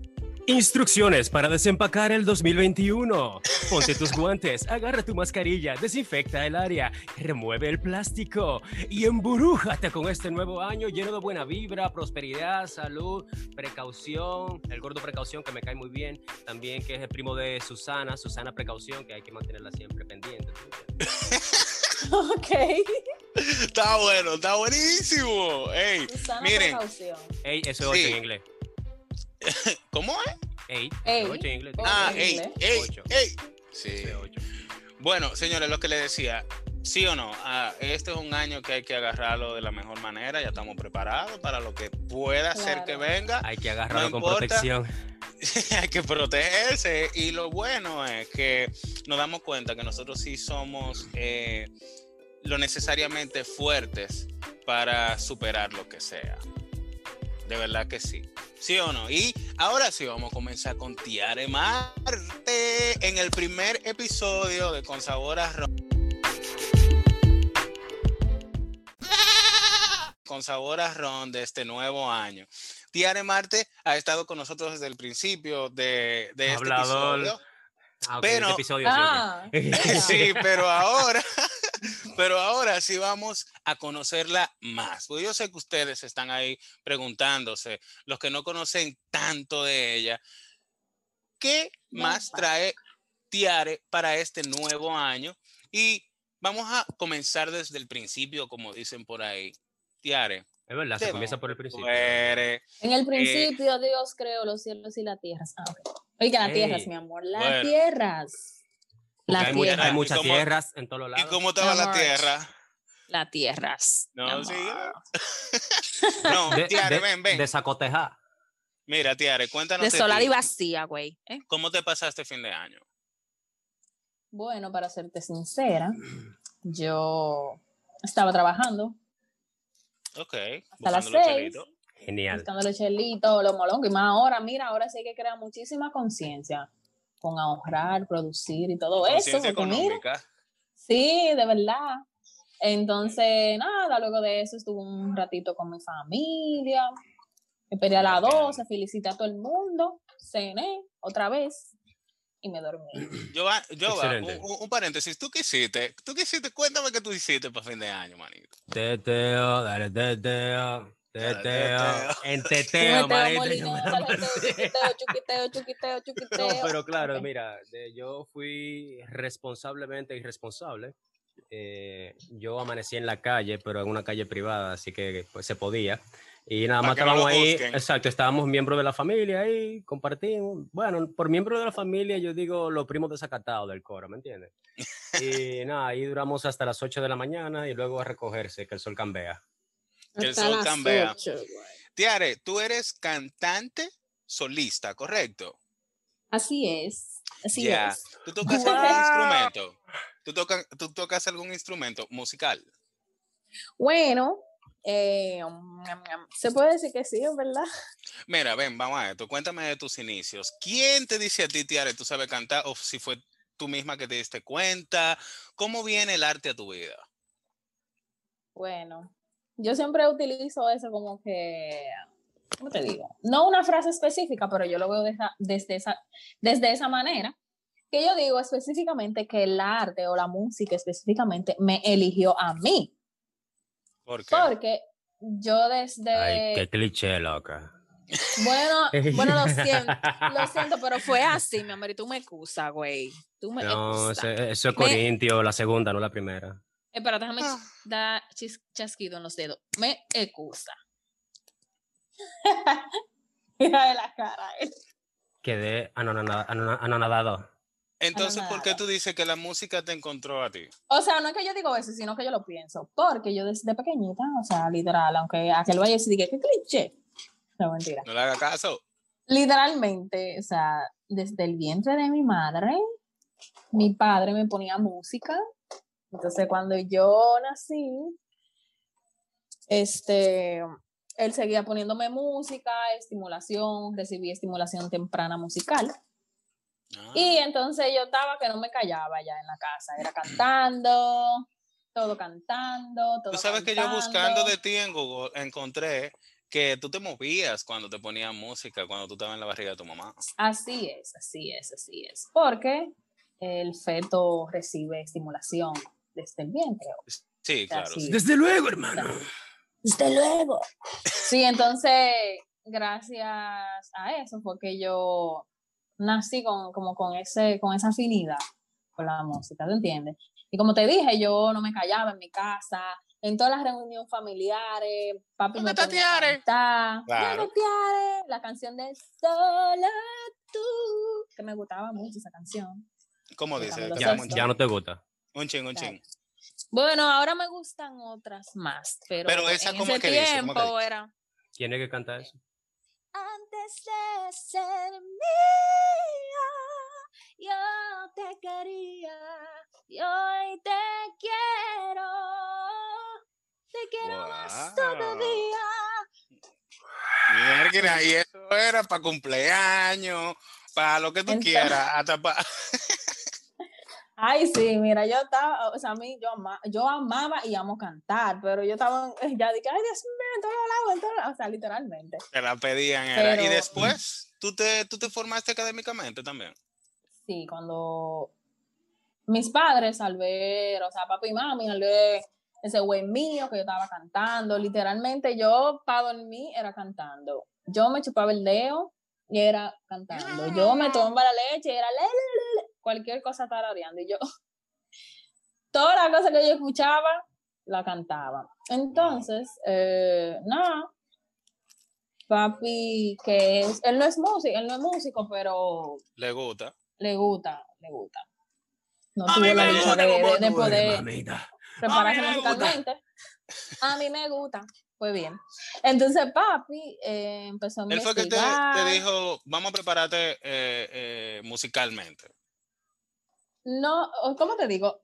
Speaker 2: Instrucciones para desempacar el 2021. Ponte tus guantes, agarra tu mascarilla, desinfecta el área, remueve el plástico y emburújate con este nuevo año lleno de buena vibra, prosperidad, salud, precaución. El gordo precaución que me cae muy bien. También que es el primo de Susana, Susana precaución, que hay que mantenerla siempre pendiente.
Speaker 5: Ok.
Speaker 1: Está bueno, está buenísimo. Ey,
Speaker 5: Susana
Speaker 1: miren,
Speaker 5: precaución.
Speaker 2: Ey, eso es
Speaker 1: Sí.
Speaker 2: 8 en inglés.
Speaker 1: ¿cómo es?
Speaker 2: Ey,
Speaker 5: Ey.
Speaker 2: 8 en inglés.
Speaker 5: Ocho
Speaker 1: Ah,
Speaker 5: inglés.
Speaker 1: ey,
Speaker 2: Ocho.
Speaker 1: ey. Sí.
Speaker 2: Ocho.
Speaker 1: Bueno, señores, lo que les decía, sí o no, ah, este es un año que hay que agarrarlo de la mejor manera, ya estamos preparados para lo que pueda ser
Speaker 5: Claro.
Speaker 1: que venga,
Speaker 2: Hay que agarrarlo con
Speaker 1: importa.
Speaker 2: protección.
Speaker 1: hay que protegerse y lo bueno es que nos damos cuenta que nosotros sí somos eh, lo necesariamente fuertes para superar lo que sea. De verdad que sí. ¿Sí o no? Y ahora sí vamos a comenzar con Tiare Marte en el primer episodio de Con Sabor a Ron. Con Sabor a Ron de este nuevo año. Tiare Marte ha estado con nosotros desde el principio de, de este
Speaker 2: Hablador.
Speaker 1: episodio.
Speaker 2: Ah,
Speaker 1: Pero-
Speaker 2: este episodio sí, ok.
Speaker 5: Ah.
Speaker 1: Sí, pero ahora, pero ahora sí vamos a conocerla más. Porque yo sé que ustedes están ahí preguntándose, los que no conocen tanto de ella, ¿qué más trae Tiare para este nuevo año? Y vamos a comenzar desde el principio, como dicen por ahí. Tiare,
Speaker 2: Es verdad, se
Speaker 1: ¿de
Speaker 2: comienza por el principio.
Speaker 1: eres?
Speaker 5: En el principio Dios creó los cielos y las tierras. Ah. Oiga, las
Speaker 2: Ey.
Speaker 5: tierras, mi amor. Las
Speaker 1: Bueno.
Speaker 5: tierras.
Speaker 2: Hay, mucha-
Speaker 5: tierras.
Speaker 2: hay
Speaker 1: ¿Y
Speaker 2: muchas
Speaker 1: cómo-
Speaker 2: tierras en todos
Speaker 1: ¿Y
Speaker 2: lados.
Speaker 1: cómo estaba la tierra?
Speaker 4: Las tierras.
Speaker 1: No, sí. No,
Speaker 2: De,
Speaker 1: Tiare,
Speaker 2: de-
Speaker 1: ven, ven.
Speaker 2: de.
Speaker 1: Mira, Tiare, cuéntanos de
Speaker 4: Desolada
Speaker 1: ti.
Speaker 4: y vacía, güey. ¿eh?
Speaker 1: ¿Cómo te pasaste fin de año?
Speaker 5: Bueno, para serte sincera, yo estaba trabajando
Speaker 1: Ok.
Speaker 5: hasta las
Speaker 1: los
Speaker 5: seis.
Speaker 2: Genial.
Speaker 5: buscando los chelitos, los molongos, y más ahora, mira, ahora sí hay que crear muchísima conciencia con ahorrar, producir y todo eso.
Speaker 1: Conciencia
Speaker 5: porque mira,
Speaker 1: económica.
Speaker 5: Sí, de verdad. Entonces, nada, luego de eso estuve un ratito con mi familia. Esperé a las
Speaker 1: Bacán.
Speaker 5: 12, felicité a todo el mundo, cené otra vez y me dormí.
Speaker 1: Yo, yo
Speaker 2: Excelente.
Speaker 1: un, un- un paréntesis. ¿Tú qué hiciste? ¿Tú qué hiciste? Cuéntame qué tú hiciste para fin de año, manito.
Speaker 2: Teteo, dale teteo, teteo.
Speaker 1: teteo.
Speaker 2: En teteo,
Speaker 5: chuquiteo, chuquiteo, chuquiteo,
Speaker 2: No, pero claro, mira, de- yo fui responsablemente irresponsable. Eh, yo amanecí en la calle, pero en una calle privada, así que pues, se podía. Y nada más
Speaker 1: no
Speaker 2: estábamos
Speaker 1: lo
Speaker 2: ahí,
Speaker 1: juzguen.
Speaker 2: exacto, estábamos miembros de la familia ahí, compartimos. Bueno, por miembros de la familia yo digo los primos desacatados del coro, ¿me entiendes? Y nada, ahí duramos hasta las 8 de la mañana y luego a recogerse, que el sol cambia.
Speaker 1: Que el sol cambia. Tiare, tú eres cantante solista, ¿correcto?
Speaker 5: Así es. Así es.
Speaker 1: ¿Tú tocas algún instrumento? ¿Tú, toca- ¿Tú tocas algún instrumento musical?
Speaker 5: Bueno, Eh, um, se puede decir que sí, verdad.
Speaker 1: Mira, ven, vamos a esto. Cuéntame de tus inicios. ¿Quién te dice a ti, Tiare, tú sabes cantar? O si fue tú misma que te diste cuenta. ¿Cómo viene el arte a tu vida?
Speaker 5: Bueno, yo siempre utilizo eso como que, ¿cómo te digo? No una frase específica, pero yo lo veo de esa- desde, esa, desde esa manera. Que yo digo específicamente que el arte o la música específicamente me eligió a mí.
Speaker 1: ¿Por qué?
Speaker 5: Porque yo desde...
Speaker 2: Ay, qué cliché, loca.
Speaker 5: Bueno, bueno, lo siento, lo siento, pero fue así, mi amor, y tú me excusas, güey. Tú me
Speaker 2: No,
Speaker 5: excusas.
Speaker 2: eso es
Speaker 5: Me-
Speaker 2: Corintio, la segunda, no la primera.
Speaker 5: Espera, déjame
Speaker 1: Ah.
Speaker 5: dar chis- chasquido en los dedos. Me excusa. Mira de la cara. eh.
Speaker 2: Quedé anonada- anona- anonadado.
Speaker 1: Entonces, ¿por qué tú dices que la música te encontró a ti?
Speaker 5: O sea, no es que yo digo eso, sino que yo lo pienso. Porque yo desde pequeñita, o sea, literal, aunque aquel vaya se diga, qué cliché. No, mentira.
Speaker 1: No le haga caso.
Speaker 5: Literalmente, o sea, desde el vientre de mi madre, mi padre me ponía música. Entonces, cuando yo nací, este, él seguía poniéndome música, estimulación, recibí estimulación temprana musical.
Speaker 1: Ah,
Speaker 5: Y entonces yo estaba que no me callaba ya en la casa, era cantando, todo cantando, todo
Speaker 1: Tú sabes que yo buscando
Speaker 5: cantando.
Speaker 1: de ti en Google encontré que tú te movías cuando te ponían música, cuando tú estabas en la barriga de tu mamá.
Speaker 5: Así es, así es, así es. Porque el feto recibe estimulación desde el vientre.
Speaker 1: Sí, claro.
Speaker 5: Así.
Speaker 2: Desde luego, hermano.
Speaker 5: Desde luego. Sí, entonces, gracias a eso fue que yo nací con, como con, ese, con esa afinidad con la música, ¿te entiendes? Y como te dije, yo no me callaba en mi casa, en todas las reuniones familiares, papi
Speaker 1: ¿Dónde
Speaker 5: me
Speaker 1: está
Speaker 5: ponía a
Speaker 1: Tiare?
Speaker 5: cantar,
Speaker 1: Claro.
Speaker 5: La canción de Sola tú, que me gustaba mucho esa canción.
Speaker 1: ¿Cómo dice?
Speaker 2: Ya, no te gusta.
Speaker 1: Un chin, un
Speaker 5: Claro.
Speaker 1: chin.
Speaker 5: Bueno, ahora me gustan otras más, pero,
Speaker 1: Pero esa,
Speaker 5: en
Speaker 1: ¿cómo
Speaker 5: ese
Speaker 1: que que
Speaker 5: tiempo
Speaker 1: dice?
Speaker 5: era...
Speaker 2: ¿Quién es que canta eso?
Speaker 5: Antes de ser mía, yo te quería y hoy te quiero. Te quiero más todavía.
Speaker 1: Mierda, y eso era para cumpleaños, para lo que tú
Speaker 5: Entonces-
Speaker 1: quieras, hasta para...
Speaker 5: Ay, sí, mira, yo estaba, o sea, a mí, yo, ama- yo amaba y amo cantar, pero yo estaba, ya dije, ay, Dios mío, en todos lados, en todos lados, o sea, literalmente.
Speaker 1: Te la pedían. Era. Y después, ¿tú te, ¿tú te formaste académicamente también?
Speaker 5: Sí, cuando mis padres, al ver, o sea, papi y mami, al ver ese güey mío que yo estaba cantando, literalmente yo para dormir era cantando. Yo me chupaba el dedo y era cantando. Yo me tomaba la leche y era le, le, le, le, cualquier cosa tarareando. Y yo, toda la cosa que yo escuchaba, la cantaba. Entonces, eh, nada, papi, que es, él no es músico, él no es músico, pero
Speaker 1: ¿Le gusta?
Speaker 5: le gusta, le gusta. No tuvo la
Speaker 1: me
Speaker 5: dicha de, poder
Speaker 2: mamita.
Speaker 5: prepararse musicalmente. A mí me gusta. Pues bien. Entonces, papi eh, empezó a
Speaker 1: Él fue que te,
Speaker 5: investigar.
Speaker 1: te dijo, vamos a prepararte eh, eh, musicalmente.
Speaker 5: No, ¿cómo te digo?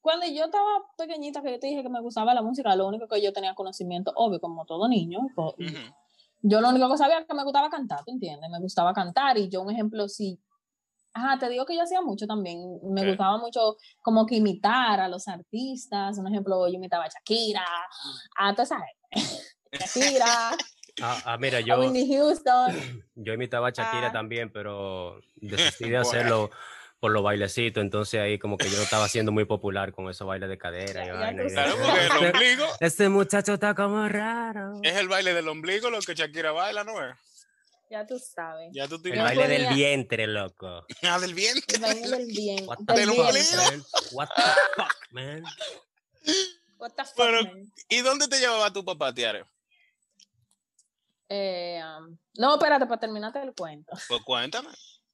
Speaker 5: Cuando yo estaba pequeñita, que yo te dije que me gustaba la música, lo único que yo tenía conocimiento, obvio, como todo niño,
Speaker 1: Ujú.
Speaker 5: yo lo único que sabía es que me gustaba cantar, ¿tú entiendes? Me gustaba cantar y yo, un ejemplo, si, ajá, te digo que yo hacía mucho también, me gustaba mucho como que imitar a los artistas, un ejemplo, yo imitaba a Shakira, a toda esa gente. Shakira,
Speaker 2: Ah, ah, mira,
Speaker 5: a
Speaker 2: yo,
Speaker 5: Whitney Houston,
Speaker 2: yo imitaba a Shakira
Speaker 5: Ah.
Speaker 2: también, pero desistí de hacerlo por los bailecitos, entonces ahí como que yo no estaba siendo muy popular con esos bailes de cadera. y
Speaker 5: Ya-
Speaker 1: Claro,
Speaker 2: de-
Speaker 1: porque el
Speaker 2: este,
Speaker 1: ombligo
Speaker 2: este muchacho está como raro.
Speaker 1: es el baile del ombligo, lo que Shakira baila, ¿no es?
Speaker 5: ya tú sabes.
Speaker 1: Ya tú
Speaker 2: El baile del vientre, loco.
Speaker 1: Ah, del vientre.
Speaker 5: El baile del bien.
Speaker 2: What
Speaker 5: del
Speaker 2: the
Speaker 1: Del
Speaker 2: fuck,
Speaker 5: vientre.
Speaker 1: ombligo.
Speaker 2: man? What the fuck, man?
Speaker 5: What the fuck, man?
Speaker 1: ¿Y dónde te llevaba tu papá, Tiare?
Speaker 5: Eh, um, no, espérate, para terminarte el cuento.
Speaker 1: Pues cuéntame.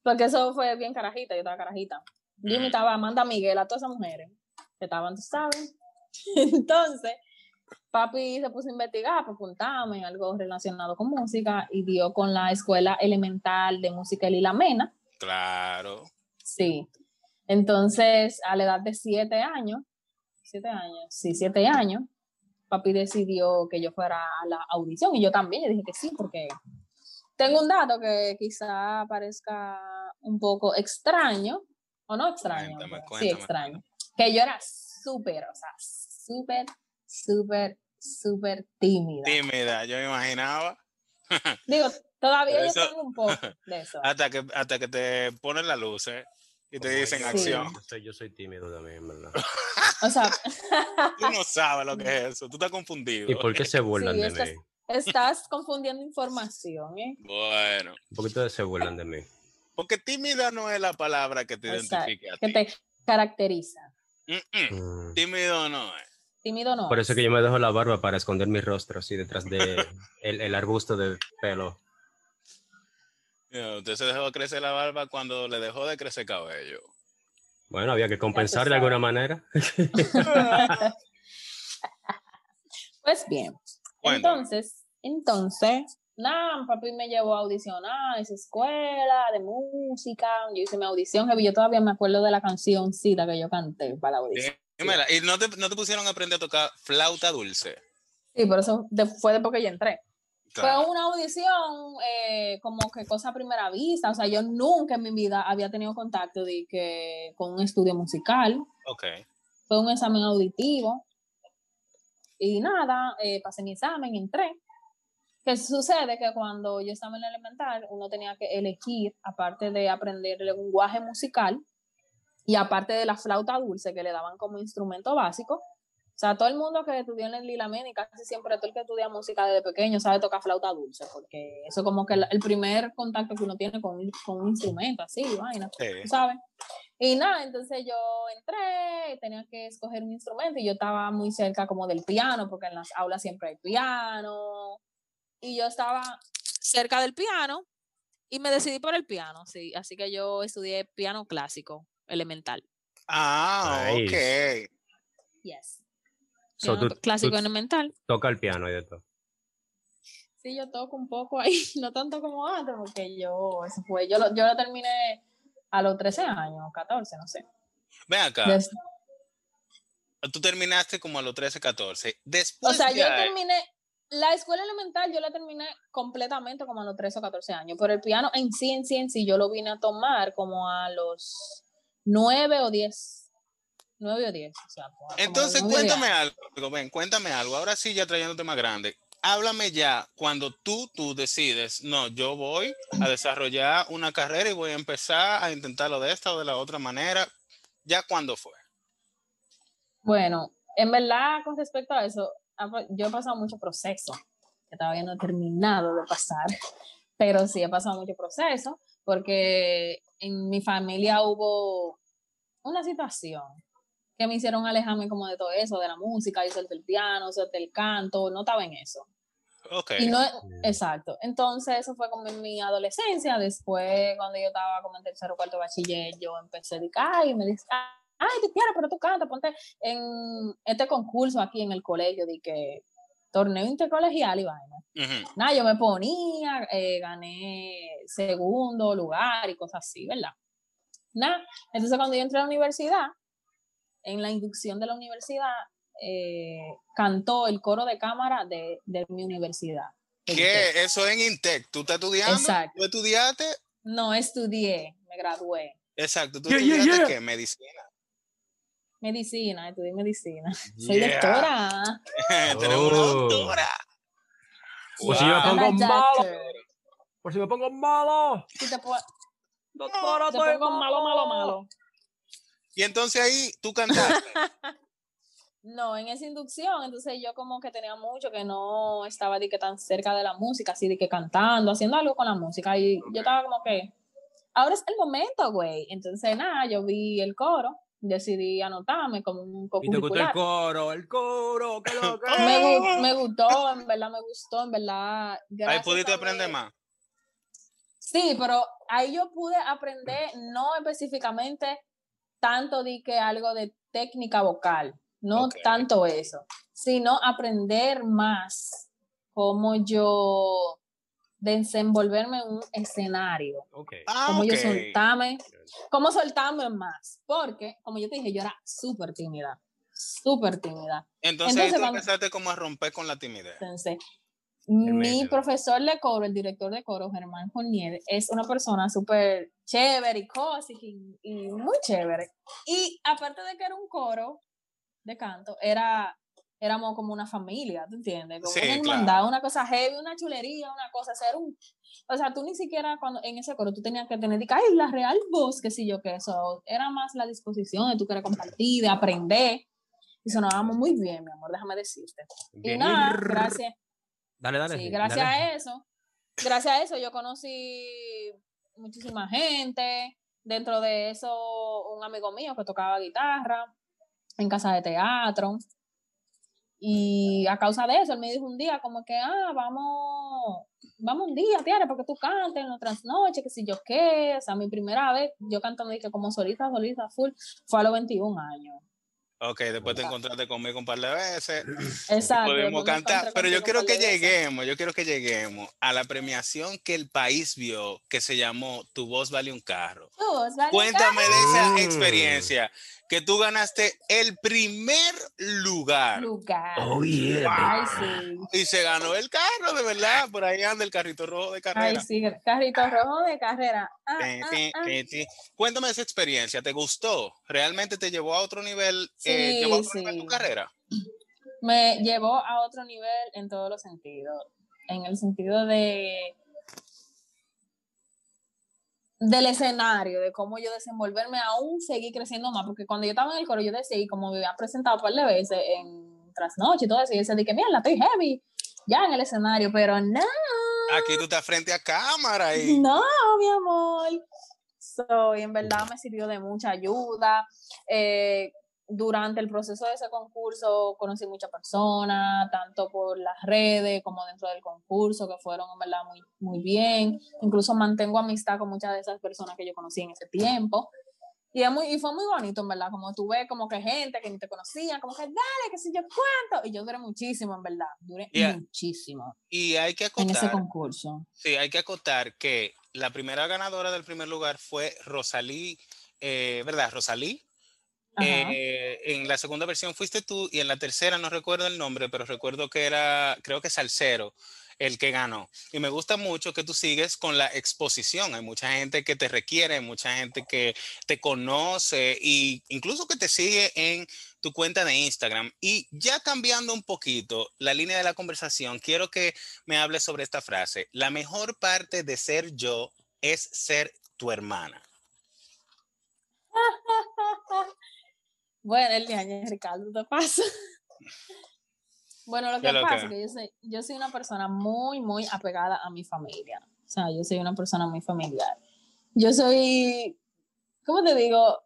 Speaker 5: Porque eso fue bien carajita, yo estaba carajita. Yo
Speaker 1: Ujú.
Speaker 5: imitaba a Amanda Miguel, a todas esas mujeres que estaban, tú sabes. Entonces, papi se puso a investigar apuntarme en algo relacionado con música y dio con la Escuela Elemental de Música Lila Mena.
Speaker 1: Claro.
Speaker 5: Sí. Entonces, a la edad de siete años, siete años, sí, siete años, papi decidió que yo fuera a la audición y yo también, yo dije que sí, porque tengo un dato que quizá parezca un poco extraño, o no extraño,
Speaker 1: Cuéntame,
Speaker 5: sí extraño, que yo era súper, o sea, súper, súper, súper tímida.
Speaker 1: Tímida, yo me imaginaba.
Speaker 5: Digo, todavía yo tengo un poco de eso.
Speaker 1: Hasta que, hasta que te ponen las luces y te dicen
Speaker 2: yo,
Speaker 1: acción.
Speaker 2: Yo soy, yo soy tímido también, ¿verdad?
Speaker 5: O sea,
Speaker 1: Tú no sabes lo que es eso, tú estás confundido.
Speaker 2: ¿Y por qué se burlan
Speaker 5: Sí,
Speaker 2: de mí?
Speaker 5: Estás confundiendo información, ¿eh?
Speaker 1: Bueno,
Speaker 2: ¿Por qué ustedes se burlan de mí?
Speaker 1: porque tímida no es la palabra que te
Speaker 5: Exacto,
Speaker 1: identifique a
Speaker 5: que
Speaker 1: ti.
Speaker 5: te caracteriza.
Speaker 1: Mm, mm,
Speaker 2: Mm.
Speaker 1: Tímido no es.
Speaker 5: Tímido no.
Speaker 2: Por eso
Speaker 5: es.
Speaker 2: que yo me dejo la barba para esconder mi rostro así detrás de el, el arbusto de pelo.
Speaker 1: Usted se dejó crecer la barba cuando le dejó de crecer cabello.
Speaker 2: Bueno, había que compensar de alguna manera.
Speaker 5: Pues bien. Entonces, entonces, nada, papi me llevó a audicionar a esa escuela de música. Yo hice mi audición, yo todavía me acuerdo de la cancióncita que yo canté para la audición.
Speaker 1: Dímela, ¿y no te, no te pusieron a aprender a tocar flauta dulce?
Speaker 5: Sí, por eso fue después que yo entré.
Speaker 1: Claro.
Speaker 5: Fue una audición eh, como que cosa a primera vista, o sea, yo nunca en mi vida había tenido contacto de que, con un estudio musical.
Speaker 1: Ok.
Speaker 5: fue un examen auditivo y nada, eh, pasé mi examen, entré. ¿Qué sucede? Que cuando yo estaba en la elemental, uno tenía que elegir, aparte de aprender el lenguaje musical y aparte de la flauta dulce que le daban como instrumento básico, o sea, todo el mundo que estudió en el Lilamen y casi siempre todo el que estudia música desde pequeño sabe tocar flauta dulce, porque eso es como que el, primer contacto que uno tiene con, un- con un instrumento, así, vaina.
Speaker 1: Sí.
Speaker 5: ¿tú ¿sabes? Y nada, entonces yo entré, tenía que escoger un instrumento y yo estaba muy cerca como del piano, porque en las aulas siempre hay piano. Y yo estaba cerca del piano y me decidí por el piano, sí. Así que yo estudié piano clásico, elemental.
Speaker 1: Ah,
Speaker 2: Nice.
Speaker 1: ok.
Speaker 5: Yes.
Speaker 2: So,
Speaker 5: Piano
Speaker 2: tú-
Speaker 5: clásico
Speaker 2: tú
Speaker 5: elemental.
Speaker 2: toca el piano y de todo.
Speaker 5: Sí, yo toco un poco ahí, no tanto como antes, porque yo, eso fue, yo lo, yo lo terminé a los 13 años, 14, no sé.
Speaker 1: Ven acá,
Speaker 5: Des-
Speaker 1: tú terminaste como a los 13, 14.
Speaker 5: o
Speaker 1: Después
Speaker 5: sea,
Speaker 1: de
Speaker 5: yo terminé, la escuela elemental yo la terminé completamente como a los 13 o 14 años, pero el piano en sí, en sí, en sí, yo lo vine a tomar como a los 9 o 10. 9 o 10. O sea,
Speaker 1: Entonces,
Speaker 5: 9 o 10
Speaker 1: cuéntame algo, ven, cuéntame algo. Ahora sí, ya trayéndote más grande. Háblame ya cuando tú, tú decides, no, yo voy a desarrollar una carrera y voy a empezar a intentarlo de esta o de la otra manera. ¿Ya cuándo fue?
Speaker 5: Bueno, en verdad, con respecto a eso, yo he pasado mucho proceso, que todavía no terminado de pasar, pero sí he pasado mucho proceso, porque en mi familia hubo una situación que me hicieron alejarme como de todo eso, de la música, y solté el piano, solté el canto, no estaba en eso.
Speaker 1: Ok.
Speaker 5: Y no, exacto. Entonces, eso fue como en mi adolescencia. Después, cuando yo estaba como en tercero o cuarto bachiller, yo empecé a dedicar y me dice, ay, tú quieres, pero tú canta, ponte en este concurso aquí en el colegio de que torneo intercolegial y vaina. Nada, yo me ponía, eh, gané segundo lugar y cosas así, ¿verdad? Nada, entonces cuando yo entré a la universidad, en la inducción de la universidad, eh, cantó el coro de cámara de, de mi universidad. de Intec.
Speaker 1: ¿Qué? Eso en Intec. ¿Tú estás estudiando?
Speaker 5: Exacto.
Speaker 1: ¿Tú estudiaste?
Speaker 5: No estudié, me gradué.
Speaker 1: Exacto. ¿Tú
Speaker 2: Yeah,
Speaker 1: estudiaste
Speaker 2: yeah.
Speaker 1: qué? Medicina.
Speaker 5: Medicina, estudié medicina. Soy doctora.
Speaker 1: Tenemos una
Speaker 2: Oh.
Speaker 1: doctora.
Speaker 2: Si yo
Speaker 1: Wow.
Speaker 2: pongo
Speaker 5: I'm a
Speaker 2: malo. Por si me pongo malo.
Speaker 5: Si te, po-
Speaker 2: Doctora,
Speaker 5: te
Speaker 2: estoy
Speaker 5: pongo malo, malo, malo.
Speaker 1: Y entonces ahí tú cantaste.
Speaker 5: No, en esa inducción, entonces yo como que tenía mucho que no estaba de que tan cerca de la música, así de que cantando, haciendo algo con la música. Y yo estaba como que, ahora es el momento, güey. Entonces, nada, yo vi el coro, decidí anotarme como un
Speaker 2: Y te gustó el coro, el coro, que lo que.
Speaker 5: Me, gu- me gustó, en verdad me gustó, en verdad.
Speaker 1: ahí pudiste aprender más.
Speaker 5: Sí, pero ahí yo pude aprender, no específicamente tanto de que algo de técnica vocal, no
Speaker 1: Ok.
Speaker 5: tanto eso, sino aprender más cómo yo desenvolverme en un escenario,
Speaker 2: Ok.
Speaker 1: Ah,
Speaker 5: cómo
Speaker 1: ok.
Speaker 5: yo soltarme, cómo soltarme más, porque como yo te dije, yo era súper tímida. súper tímida.
Speaker 1: Entonces,
Speaker 5: Entonces,
Speaker 1: tú
Speaker 5: cuando-
Speaker 1: empezaste como a romper con la timidez.
Speaker 5: Entonces, mi profesor de coro, el director de coro, Germán Fournier, es una persona súper chévere y cósica y, y muy chévere. Y aparte de que era un coro de canto, era éramos como una familia, ¿tú entiendes? Como
Speaker 1: Sí,
Speaker 5: una
Speaker 1: claro.
Speaker 5: hermandad, una cosa heavy, una chulería, una cosa, ser un... O sea, tú ni siquiera cuando en ese coro tú tenías que tener, ay, la real voz, que sí yo, que eso, era más la disposición de tú querer compartir, de aprender, y sonábamos muy bien, mi amor, déjame decirte. Y
Speaker 2: Bien.
Speaker 5: nada, gracias.
Speaker 2: Dale, dale.
Speaker 5: Sí, gracias
Speaker 2: dale.
Speaker 5: a eso, gracias a eso yo conocí muchísima gente. Dentro de eso, un amigo mío que tocaba guitarra en casa de teatro. Y a causa de eso, él me dijo un día como que, ah, vamos, vamos un día, Tiare, porque tú cantes en otras noches, que si yo qué. O sea, mi primera vez, yo cantando dije como solista, solista, full, fue a los 21 años.
Speaker 1: Ok, después te encontraste conmigo un par de veces.
Speaker 5: Exacto.
Speaker 1: Podemos cantar, pero yo quiero
Speaker 5: un
Speaker 1: que lleguemos, yo quiero que lleguemos a la premiación que el país vio, que se llamó Tu voz vale un carro.
Speaker 5: Tú, Osvaldo,
Speaker 1: Cuéntame de esa experiencia, que tú ganaste el primer lugar
Speaker 5: lugar.
Speaker 2: Oh, yeah.
Speaker 5: Ay, sí.
Speaker 1: y se ganó el carro, de verdad, por ahí anda el carrito rojo de
Speaker 5: Ay,
Speaker 1: carrera.
Speaker 5: sí, carrito rojo de carrera. Ah,
Speaker 1: Ti,
Speaker 5: ah, ah.
Speaker 1: Cuéntame esa experiencia, ¿te gustó? ¿Realmente te llevó a otro nivel, eh,
Speaker 5: Sí,
Speaker 1: llevó a otro nivel tu carrera?
Speaker 5: Me llevó a otro nivel en todos los sentidos. En el sentido de del escenario, de cómo yo desenvolverme aún, seguir creciendo más, porque cuando yo estaba en el coro, yo decía, y como me había presentado un par de veces en trasnoche y todo eso, y yo decía, de que mira, estoy heavy, ya en el escenario, pero no,
Speaker 1: Aquí tú estás frente a cámara y...
Speaker 5: No, mi amor. So, y en verdad me sirvió de mucha ayuda. Eh, durante el proceso de ese concurso conocí muchas personas, tanto por las redes como dentro del concurso, que fueron en verdad muy, muy bien. Incluso mantengo amistad con muchas de esas personas que yo conocí en ese tiempo. Y, es muy, y fue muy bonito, en verdad, como tuve como que gente que ni te conocían, como que dale, que si yo cuánto. Y yo duré muchísimo, en verdad, duré
Speaker 1: Yeah.
Speaker 5: muchísimo
Speaker 1: Y hay que
Speaker 5: en ese
Speaker 1: acotar,
Speaker 5: concurso.
Speaker 1: sí, hay que acotar que la primera ganadora del primer lugar fue Rosalí, eh, ¿verdad? Rosalí. Eh, en la segunda versión fuiste tú y en la tercera no recuerdo el nombre, pero recuerdo que era, creo que Salcero el que ganó. Y me gusta mucho que tú sigues con la exposición. Hay mucha gente que te requiere, mucha gente que te conoce e incluso que te sigue en tu cuenta de Instagram. Y ya cambiando un poquito la línea de la conversación, quiero que me hables sobre esta frase. La mejor parte de ser yo es ser tu hermana.
Speaker 5: Bueno, el de Ricardo, te pasa. Bueno, lo
Speaker 1: ¿Qué
Speaker 5: que pasa es que yo soy, yo soy una persona muy, muy apegada a mi familia. O sea, yo soy una persona muy familiar. Yo soy, ¿cómo te digo?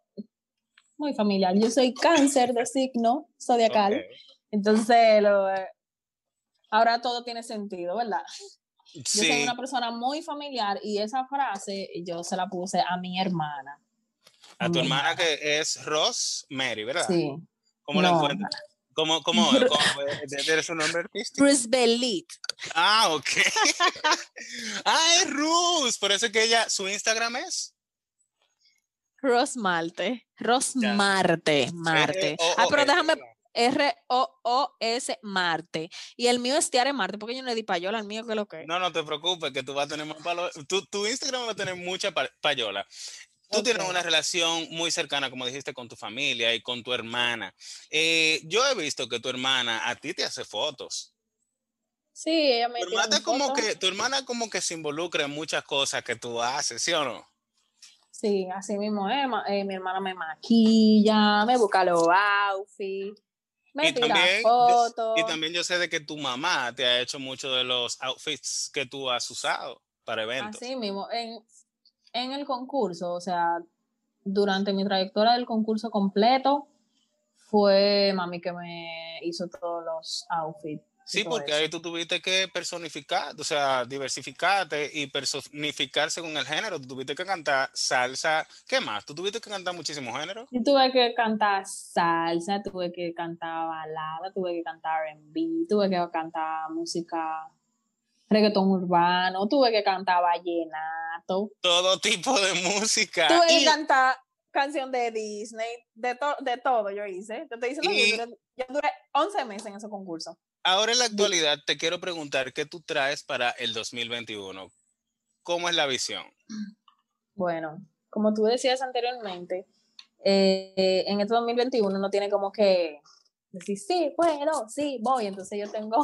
Speaker 5: Muy familiar. Yo soy cáncer de signo zodiacal. Entonces, lo, ahora todo tiene sentido, ¿verdad? Yo soy una persona muy familiar y esa frase yo se la puse a mi hermana.
Speaker 1: A tu hermana que es Ross Mary, ¿verdad?
Speaker 5: Sí.
Speaker 1: ¿Cómo la encuentras? ¿Cómo, cómo, cómo es? ¿Eres su nombre artístico?
Speaker 4: Bruce Belit.
Speaker 1: Ah, ok. ah, es Rus. Por eso es que ella, su Instagram es.
Speaker 4: Ross Malte. Ross
Speaker 1: Ya.
Speaker 4: Marte. Marte. Ah, pero déjame. R-O-O-S Marte. Y el mío es Tiare Marte, porque yo no le di payola al mío, que lo que.
Speaker 1: No, no te preocupes, que tú vas a tener más palo. Tu, tu Instagram va a tener mucha pa- payola. Tú tienes una relación muy cercana, como dijiste, con tu familia y con tu hermana. Eh, yo he visto que tu hermana a ti te hace fotos.
Speaker 5: Sí, ella me
Speaker 1: Tu hermana, como que, tu hermana como que se involucra en muchas cosas que tú haces, ¿sí o no?
Speaker 5: Sí, así mismo es. eh, mi hermana me maquilla, me busca los outfits, me
Speaker 1: y
Speaker 5: tira
Speaker 1: también, yo-
Speaker 5: fotos.
Speaker 1: y también yo sé de que tu mamá te ha hecho mucho de los outfits que tú has usado para eventos.
Speaker 5: Así mismo, en, en el concurso, o sea, durante mi trayectoria del concurso completo, fue mami que me hizo todos los outfits.
Speaker 1: Sí, porque
Speaker 5: eso.
Speaker 1: ahí tú tuviste que personificar, o sea, diversificarte y personificar según el género. Tú tuviste que cantar salsa. ¿Qué más? Tú tuviste que cantar muchísimos géneros.
Speaker 5: Y tuve que cantar salsa, tuve que cantar balada, tuve que cantar R&B, tuve que cantar música reggaetón urbano, tuve que cantar vallenato,
Speaker 1: Todo tipo de música.
Speaker 5: tuve que
Speaker 1: Y,
Speaker 5: cantar canción de Disney, de, to- de todo yo hice. Te estoy diciendo que
Speaker 1: Y-
Speaker 5: yo duré, yo duré 11 meses en ese concurso.
Speaker 1: Ahora en la actualidad te quiero preguntar qué tú traes para el 2021. ¿Cómo es la visión?
Speaker 5: Bueno, como tú decías anteriormente, eh, en este 2021 uno tiene como que decir, sí, puedo, sí, voy. Entonces yo tengo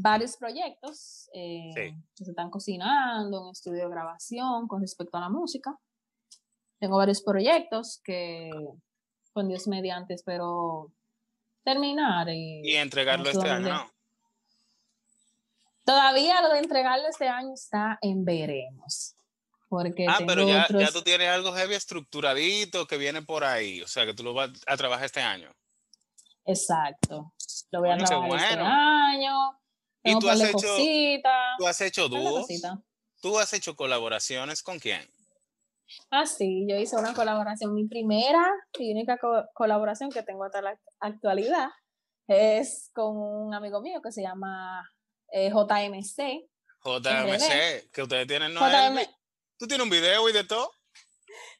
Speaker 5: varios proyectos eh,
Speaker 1: Sí.
Speaker 5: que se están cocinando, un estudio de grabación con respecto a la música. Tengo varios proyectos que con Dios mediante espero terminar. Y,
Speaker 1: Y entregarlo este año.
Speaker 5: Todavía lo de entregarlo este año está en veremos. Porque
Speaker 1: Ah, pero ya,
Speaker 5: otros...
Speaker 1: ya tú tienes algo heavy estructuradito que viene por ahí. O sea, que tú lo vas a trabajar este año.
Speaker 5: Exacto. Lo voy a trabajar este año.
Speaker 1: ¿Y tú has hecho-. ¿Tú has hecho dúos? ¿Tú has hecho colaboraciones con quién?
Speaker 5: Ah, sí, yo hice una colaboración. Mi primera y única co- colaboración que tengo hasta la actualidad es con un amigo mío que se llama eh, JMC.
Speaker 1: JMC, que ustedes tienen, ¿no?
Speaker 5: JM?
Speaker 1: ¿Tú tienes un video y de todo?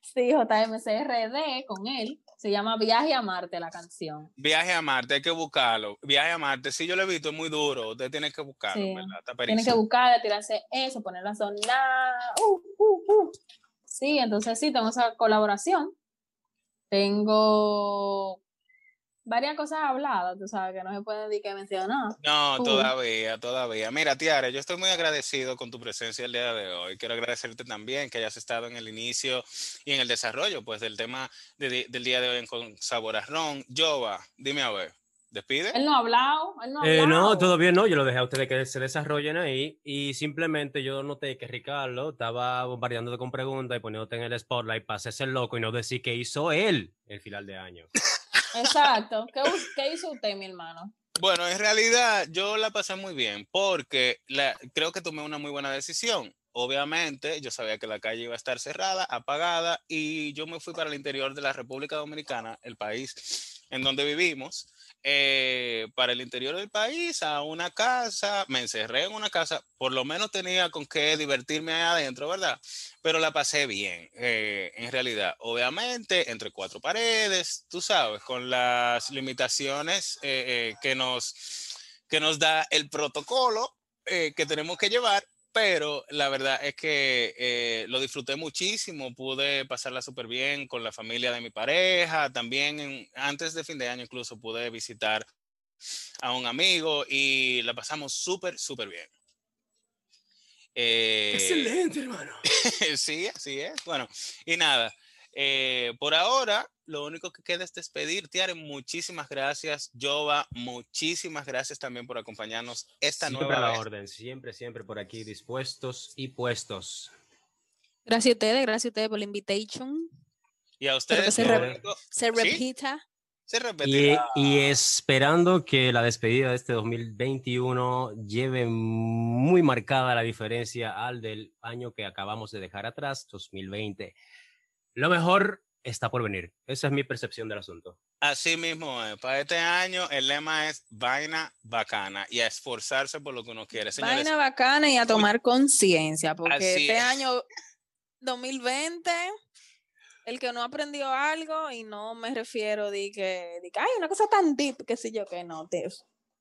Speaker 5: sí, JMCRD con él. Se llama Viaje a Marte la canción.
Speaker 1: Viaje a Marte, hay que buscarlo. Viaje a Marte, sí, yo lo he visto, es muy duro. Usted tiene que buscarlo,
Speaker 5: Sí.
Speaker 1: ¿verdad? Está
Speaker 5: Tienes que
Speaker 1: perísimo.
Speaker 5: buscar, tirarse eso, ponerlo a sonar. Uh, uh, uh. Sí, entonces sí, tengo esa colaboración. Tengo varias cosas habladas, tú sabes, que no se puede decir que mencionar.
Speaker 1: No,
Speaker 5: Uh.
Speaker 1: todavía, todavía. Mira, Tiara, yo estoy muy agradecido con tu presencia el día de hoy. Quiero agradecerte también que hayas estado en el inicio y en el desarrollo, pues, del tema de- de- del día de hoy en con Sabor a Ron. Jova, dime a ver, ¿despide?
Speaker 5: Él no ha hablado, él no ha
Speaker 2: Eh,
Speaker 5: hablado.
Speaker 2: no, todavía no, yo lo dejé a ustedes que se desarrollen ahí y simplemente yo noté que Ricardo estaba bombardeándote con preguntas y poniéndote en el spotlight para hacerse loco y no decir que hizo él el final de año.
Speaker 5: Exacto. ¿Qué, hizo usted, mi hermano?
Speaker 1: Bueno, en realidad yo la pasé muy bien porque creo que tomé una muy buena decisión. Obviamente, yo sabía que la calle iba a estar cerrada, apagada, y yo me fui para el interior de la República Dominicana, el país en donde vivimos, eh, para el interior del país, a una casa, me encerré en una casa, por lo menos tenía con qué divertirme ahí adentro, ¿verdad? Pero la pasé bien, eh, en realidad. Obviamente, entre cuatro paredes, tú sabes, con las limitaciones eh, que, nos, que nos da el protocolo que tenemos que llevar, pero la verdad es que eh, lo disfruté muchísimo, pude pasarla súper bien con la familia de mi pareja, también en- antes de fin de año incluso pude visitar a un amigo y la pasamos súper, súper bien. Eh,
Speaker 2: hermano.
Speaker 1: sí, así es. Bueno, y nada, eh, por ahora lo único que queda es despedir. Tiare, muchísimas gracias. Jova, muchísimas gracias también por acompañarnos esta
Speaker 2: Siempre a
Speaker 1: nueva
Speaker 2: la
Speaker 1: vez.
Speaker 2: orden, siempre, siempre por aquí dispuestos y puestos.
Speaker 4: Gracias a ustedes, gracias a ustedes por la invitation.
Speaker 1: Y a ustedes,
Speaker 4: se
Speaker 2: re-
Speaker 4: Se
Speaker 1: ¿Sí?
Speaker 4: repita.
Speaker 1: se
Speaker 2: Y, y esperando que la despedida de este 2021 lleve muy marcada la diferencia al del año que acabamos de dejar atrás, 2020. Lo mejor está por venir. Esa es mi percepción del asunto.
Speaker 1: Así mismo. Para este año el lema es vaina bacana y a esforzarse por lo que uno quiere. Señores,
Speaker 4: Vaina bacana y a tomar conciencia, porque
Speaker 1: Así
Speaker 4: este
Speaker 1: es.
Speaker 4: año 2020, el que no aprendió algo, y no me refiero de que, de que, ay, una cosa tan deep, que sé yo, que no, te,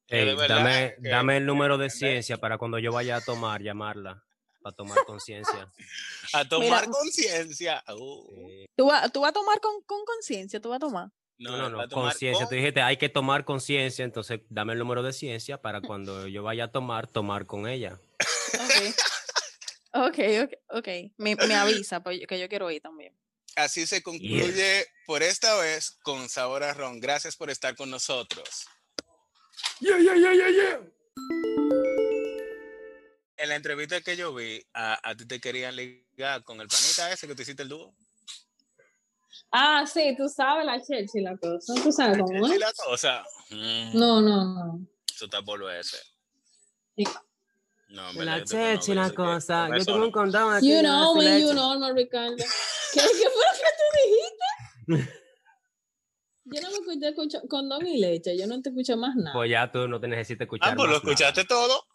Speaker 1: Que de
Speaker 2: Ey,
Speaker 1: verdad
Speaker 2: dame, dame el número de ciencia para cuando yo vaya a tomar, llamarla, para tomar conciencia.
Speaker 1: a tomar conciencia. Uh,
Speaker 2: Sí.
Speaker 4: tú, vas tú vas a tomar con con conciencia, tú vas a tomar.
Speaker 2: No, no, no,
Speaker 1: a
Speaker 2: conciencia.
Speaker 1: con-
Speaker 2: Tú dijiste, hay que tomar conciencia, entonces dame el número de ciencia para cuando yo vaya a tomar, tomar con ella.
Speaker 4: Ok, ok, ok. Me, me avisa, pues, que yo quiero ir también.
Speaker 1: Así se concluye por esta vez con Sabor a Ron. Gracias por estar con nosotros.
Speaker 2: Yeah, yeah, yeah, yeah, yeah.
Speaker 1: En la entrevista que yo vi, a, a ti te querían ligar con el panita ese que te hiciste el dúo.
Speaker 5: Ah, sí, tú sabes la Chelsea, la cosa. Tú sabes cómo es.
Speaker 1: la cosa. mm,
Speaker 5: No, no, no.
Speaker 1: Eso está por lo ese.
Speaker 5: Sí.
Speaker 1: No, en
Speaker 2: La
Speaker 1: yo
Speaker 2: la cosa. Yo tengo un
Speaker 1: no.
Speaker 2: condón aquí.
Speaker 5: You know me, you know me, Ricardo. ¿Qué, ¿Qué fue lo que tú dijiste? Yo no me escuché escucho, condón y leche, yo no te escuché más nada.
Speaker 2: Pues ya tú no te necesitas escuchar.
Speaker 1: Ah, pues lo
Speaker 2: nada.
Speaker 1: escuchaste todo.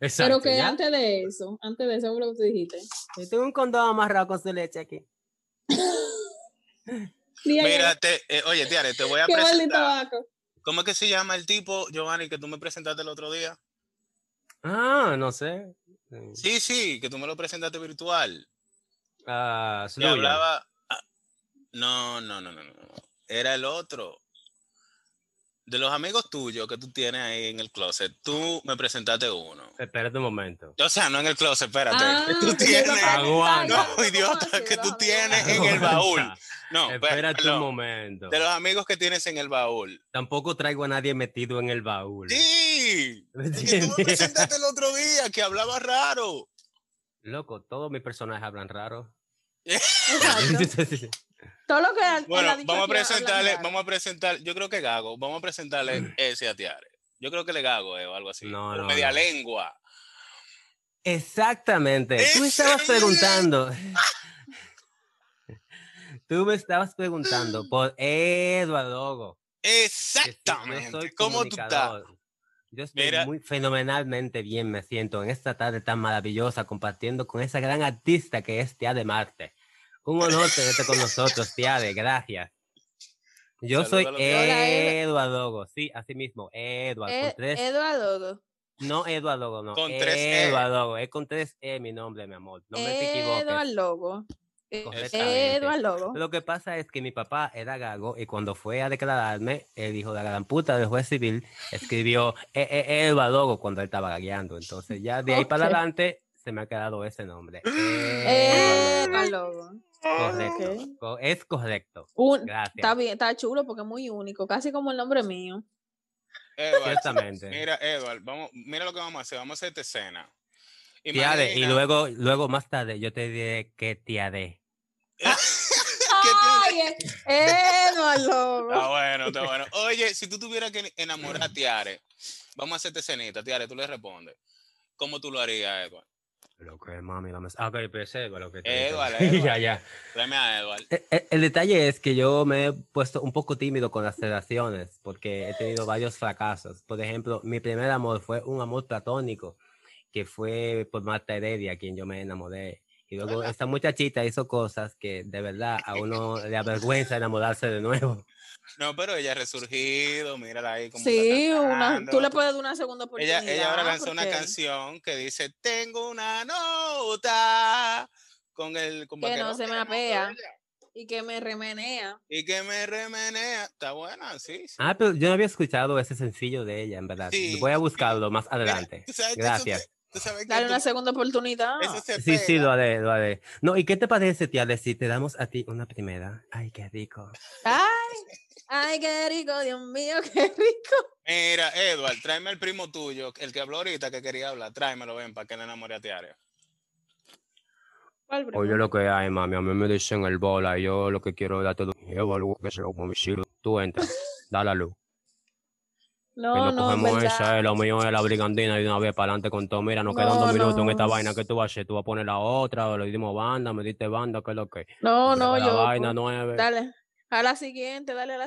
Speaker 2: Exacto.
Speaker 5: Pero que
Speaker 2: ¿ya?
Speaker 5: antes de eso, antes de eso lo que tú dijiste.
Speaker 2: Yo tengo un condón amarrado con su leche aquí.
Speaker 1: Mira, te- eh, oye, Tiare, te voy a
Speaker 5: Qué
Speaker 1: presentar. ¿Cómo es que se llama el tipo, Giovanni, que tú me presentaste el otro día?
Speaker 2: Ah, no sé.
Speaker 1: Sí, sí, que tú me lo presentaste virtual.
Speaker 2: Ah, Sluya.
Speaker 1: hablaba. ah, No, no, no, no, no. Era el otro. De los amigos tuyos que tú tienes ahí en el closet, tú me presentaste uno.
Speaker 2: Espérate un momento.
Speaker 1: O sea, no en el closet, espérate.
Speaker 5: Ah,
Speaker 1: que tú tienes.
Speaker 2: Aguanta.
Speaker 5: ¿cómo
Speaker 1: No, idiota, que tú tienes en el baúl. No, espera,
Speaker 2: Espérate un
Speaker 1: perdón.
Speaker 2: momento.
Speaker 1: De los amigos que tienes en el baúl.
Speaker 2: Tampoco traigo a nadie metido en el baúl.
Speaker 1: Sí.
Speaker 2: ¿Me
Speaker 1: El que tú me presentaste el otro día, que hablaba raro.
Speaker 2: Loco, todos mis personajes hablan raro.
Speaker 5: Todo lo que
Speaker 1: Bueno,
Speaker 5: dicho
Speaker 1: vamos a presentarle, vamos a presentar, yo creo que Gago, vamos a presentarle ese a Tiare. Yo creo que le Gago eh, o algo así.
Speaker 2: No, no,
Speaker 1: media
Speaker 2: no.
Speaker 1: lengua.
Speaker 2: Exactamente. Tú me estabas
Speaker 1: es
Speaker 2: preguntando. Tú me estabas preguntando por Eduardo.
Speaker 1: Exactamente.
Speaker 2: Yo soy
Speaker 1: ¿Cómo tú estás?
Speaker 2: Yo estoy
Speaker 1: Mira.
Speaker 2: muy fenomenalmente bien, me siento en esta tarde tan maravillosa compartiendo con esa gran artista que es Tia de Marte. Un honor tenerte con nosotros, Tia de, gracias. Yo soy Eduardo, sí, así mismo, Eduardo, tres,
Speaker 5: Eduardo.
Speaker 2: no Eduardo, no,
Speaker 1: Con tres E.
Speaker 2: Eduardo, es con tres E mi nombre, mi amor, no me equivoques.
Speaker 5: Eduardo.
Speaker 2: Correctamente.
Speaker 5: Eduardo.
Speaker 2: Lo que pasa es que mi papá era gago y cuando fue a declararme, el hijo de la gran puta del juez civil escribió eh, eh, Eduardo cuando él estaba gagueando. Entonces ya de ahí para adelante se me ha quedado ese nombre. Eduardo.
Speaker 5: Eduardo.
Speaker 2: Correcto. Es correcto.
Speaker 5: Un-
Speaker 2: Gracias.
Speaker 5: está bien, está chulo porque es muy único, casi como el nombre mío.
Speaker 1: Edward,
Speaker 2: Ciertamente.
Speaker 1: mira, Edward, vamos, mira lo que vamos a hacer. Vamos a hacer esta escena.
Speaker 2: Tía de, y
Speaker 1: Imagina-
Speaker 2: luego, luego más tarde yo te diré que tía de.
Speaker 5: Ay, eh, Eduardo.
Speaker 1: Está bueno, está bueno. Oye, si tú tuvieras que enamorar a Tiare, vamos a hacer esta escenita. Tiare, tú le respondes. ¿Cómo tú lo harías, Edward?
Speaker 2: Lo que mami, dame. Ah, ok, pues Eduardo, lo que te
Speaker 1: Eduardo,
Speaker 2: dije.
Speaker 1: Eduardo.
Speaker 2: ya, ya.
Speaker 1: Tráeme a Edward.
Speaker 2: Eh, eh, El detalle es que yo me he puesto un poco tímido con las relaciones porque he tenido varios fracasos. Por ejemplo, mi primer amor fue un amor platónico que fue por Marta Heredia, quien yo me enamoré. Y luego esta muchachita hizo cosas que de verdad a uno le avergüenza enamorarse de nuevo.
Speaker 1: No, pero ella ha resurgido, mírala ahí como
Speaker 5: Sí, una, tú le puedes dar una segunda oportunidad.
Speaker 1: ella, ella ahora lanzó una canción que dice Tengo una nota con el con
Speaker 5: Que no se me apea. Y que me remenea.
Speaker 1: y que me remenea. Está buena, sí. sí.
Speaker 2: Ah, pero yo no había escuchado ese sencillo de ella, en verdad.
Speaker 1: Sí,
Speaker 2: Voy a
Speaker 1: sí.
Speaker 2: buscarlo más adelante.
Speaker 1: sabes
Speaker 2: Gracias.
Speaker 1: tú sabes
Speaker 5: Dale
Speaker 1: tú-
Speaker 5: una segunda oportunidad.
Speaker 1: eso se
Speaker 2: Sí, sí, lo haré, lo haré. No, ¿y qué te parece, tía, si te damos a ti una primera? Ay, qué rico.
Speaker 5: Ay, ay, qué rico, Dios mío, qué rico.
Speaker 1: Mira, Edward, tráeme al primo tuyo, el que habló ahorita que quería hablar. Tráemelo, ven, para que le enamore a Tiare.
Speaker 5: ¿Cuál
Speaker 2: Oye, lo que hay, mami, a mí me dicen el bola y yo lo que quiero es darte dos llevo algo que se lo como Tú entras, da la luz.
Speaker 5: No,
Speaker 2: y no
Speaker 5: no,
Speaker 2: cogemos esa, eh, lo mío es la brigandina y de una vez para adelante con todo. Mira, nos quedan
Speaker 5: No,
Speaker 2: dos minutos en esta vaina. ¿Qué tú vas a hacer? ¿Tú vas a poner la otra? ¿O le dimos banda? ¿Me diste banda? ¿Qué es lo que?
Speaker 5: No, no,
Speaker 2: la
Speaker 5: yo.
Speaker 2: vaina
Speaker 5: pues,
Speaker 2: nueve.
Speaker 5: Dale. A la siguiente, dale a la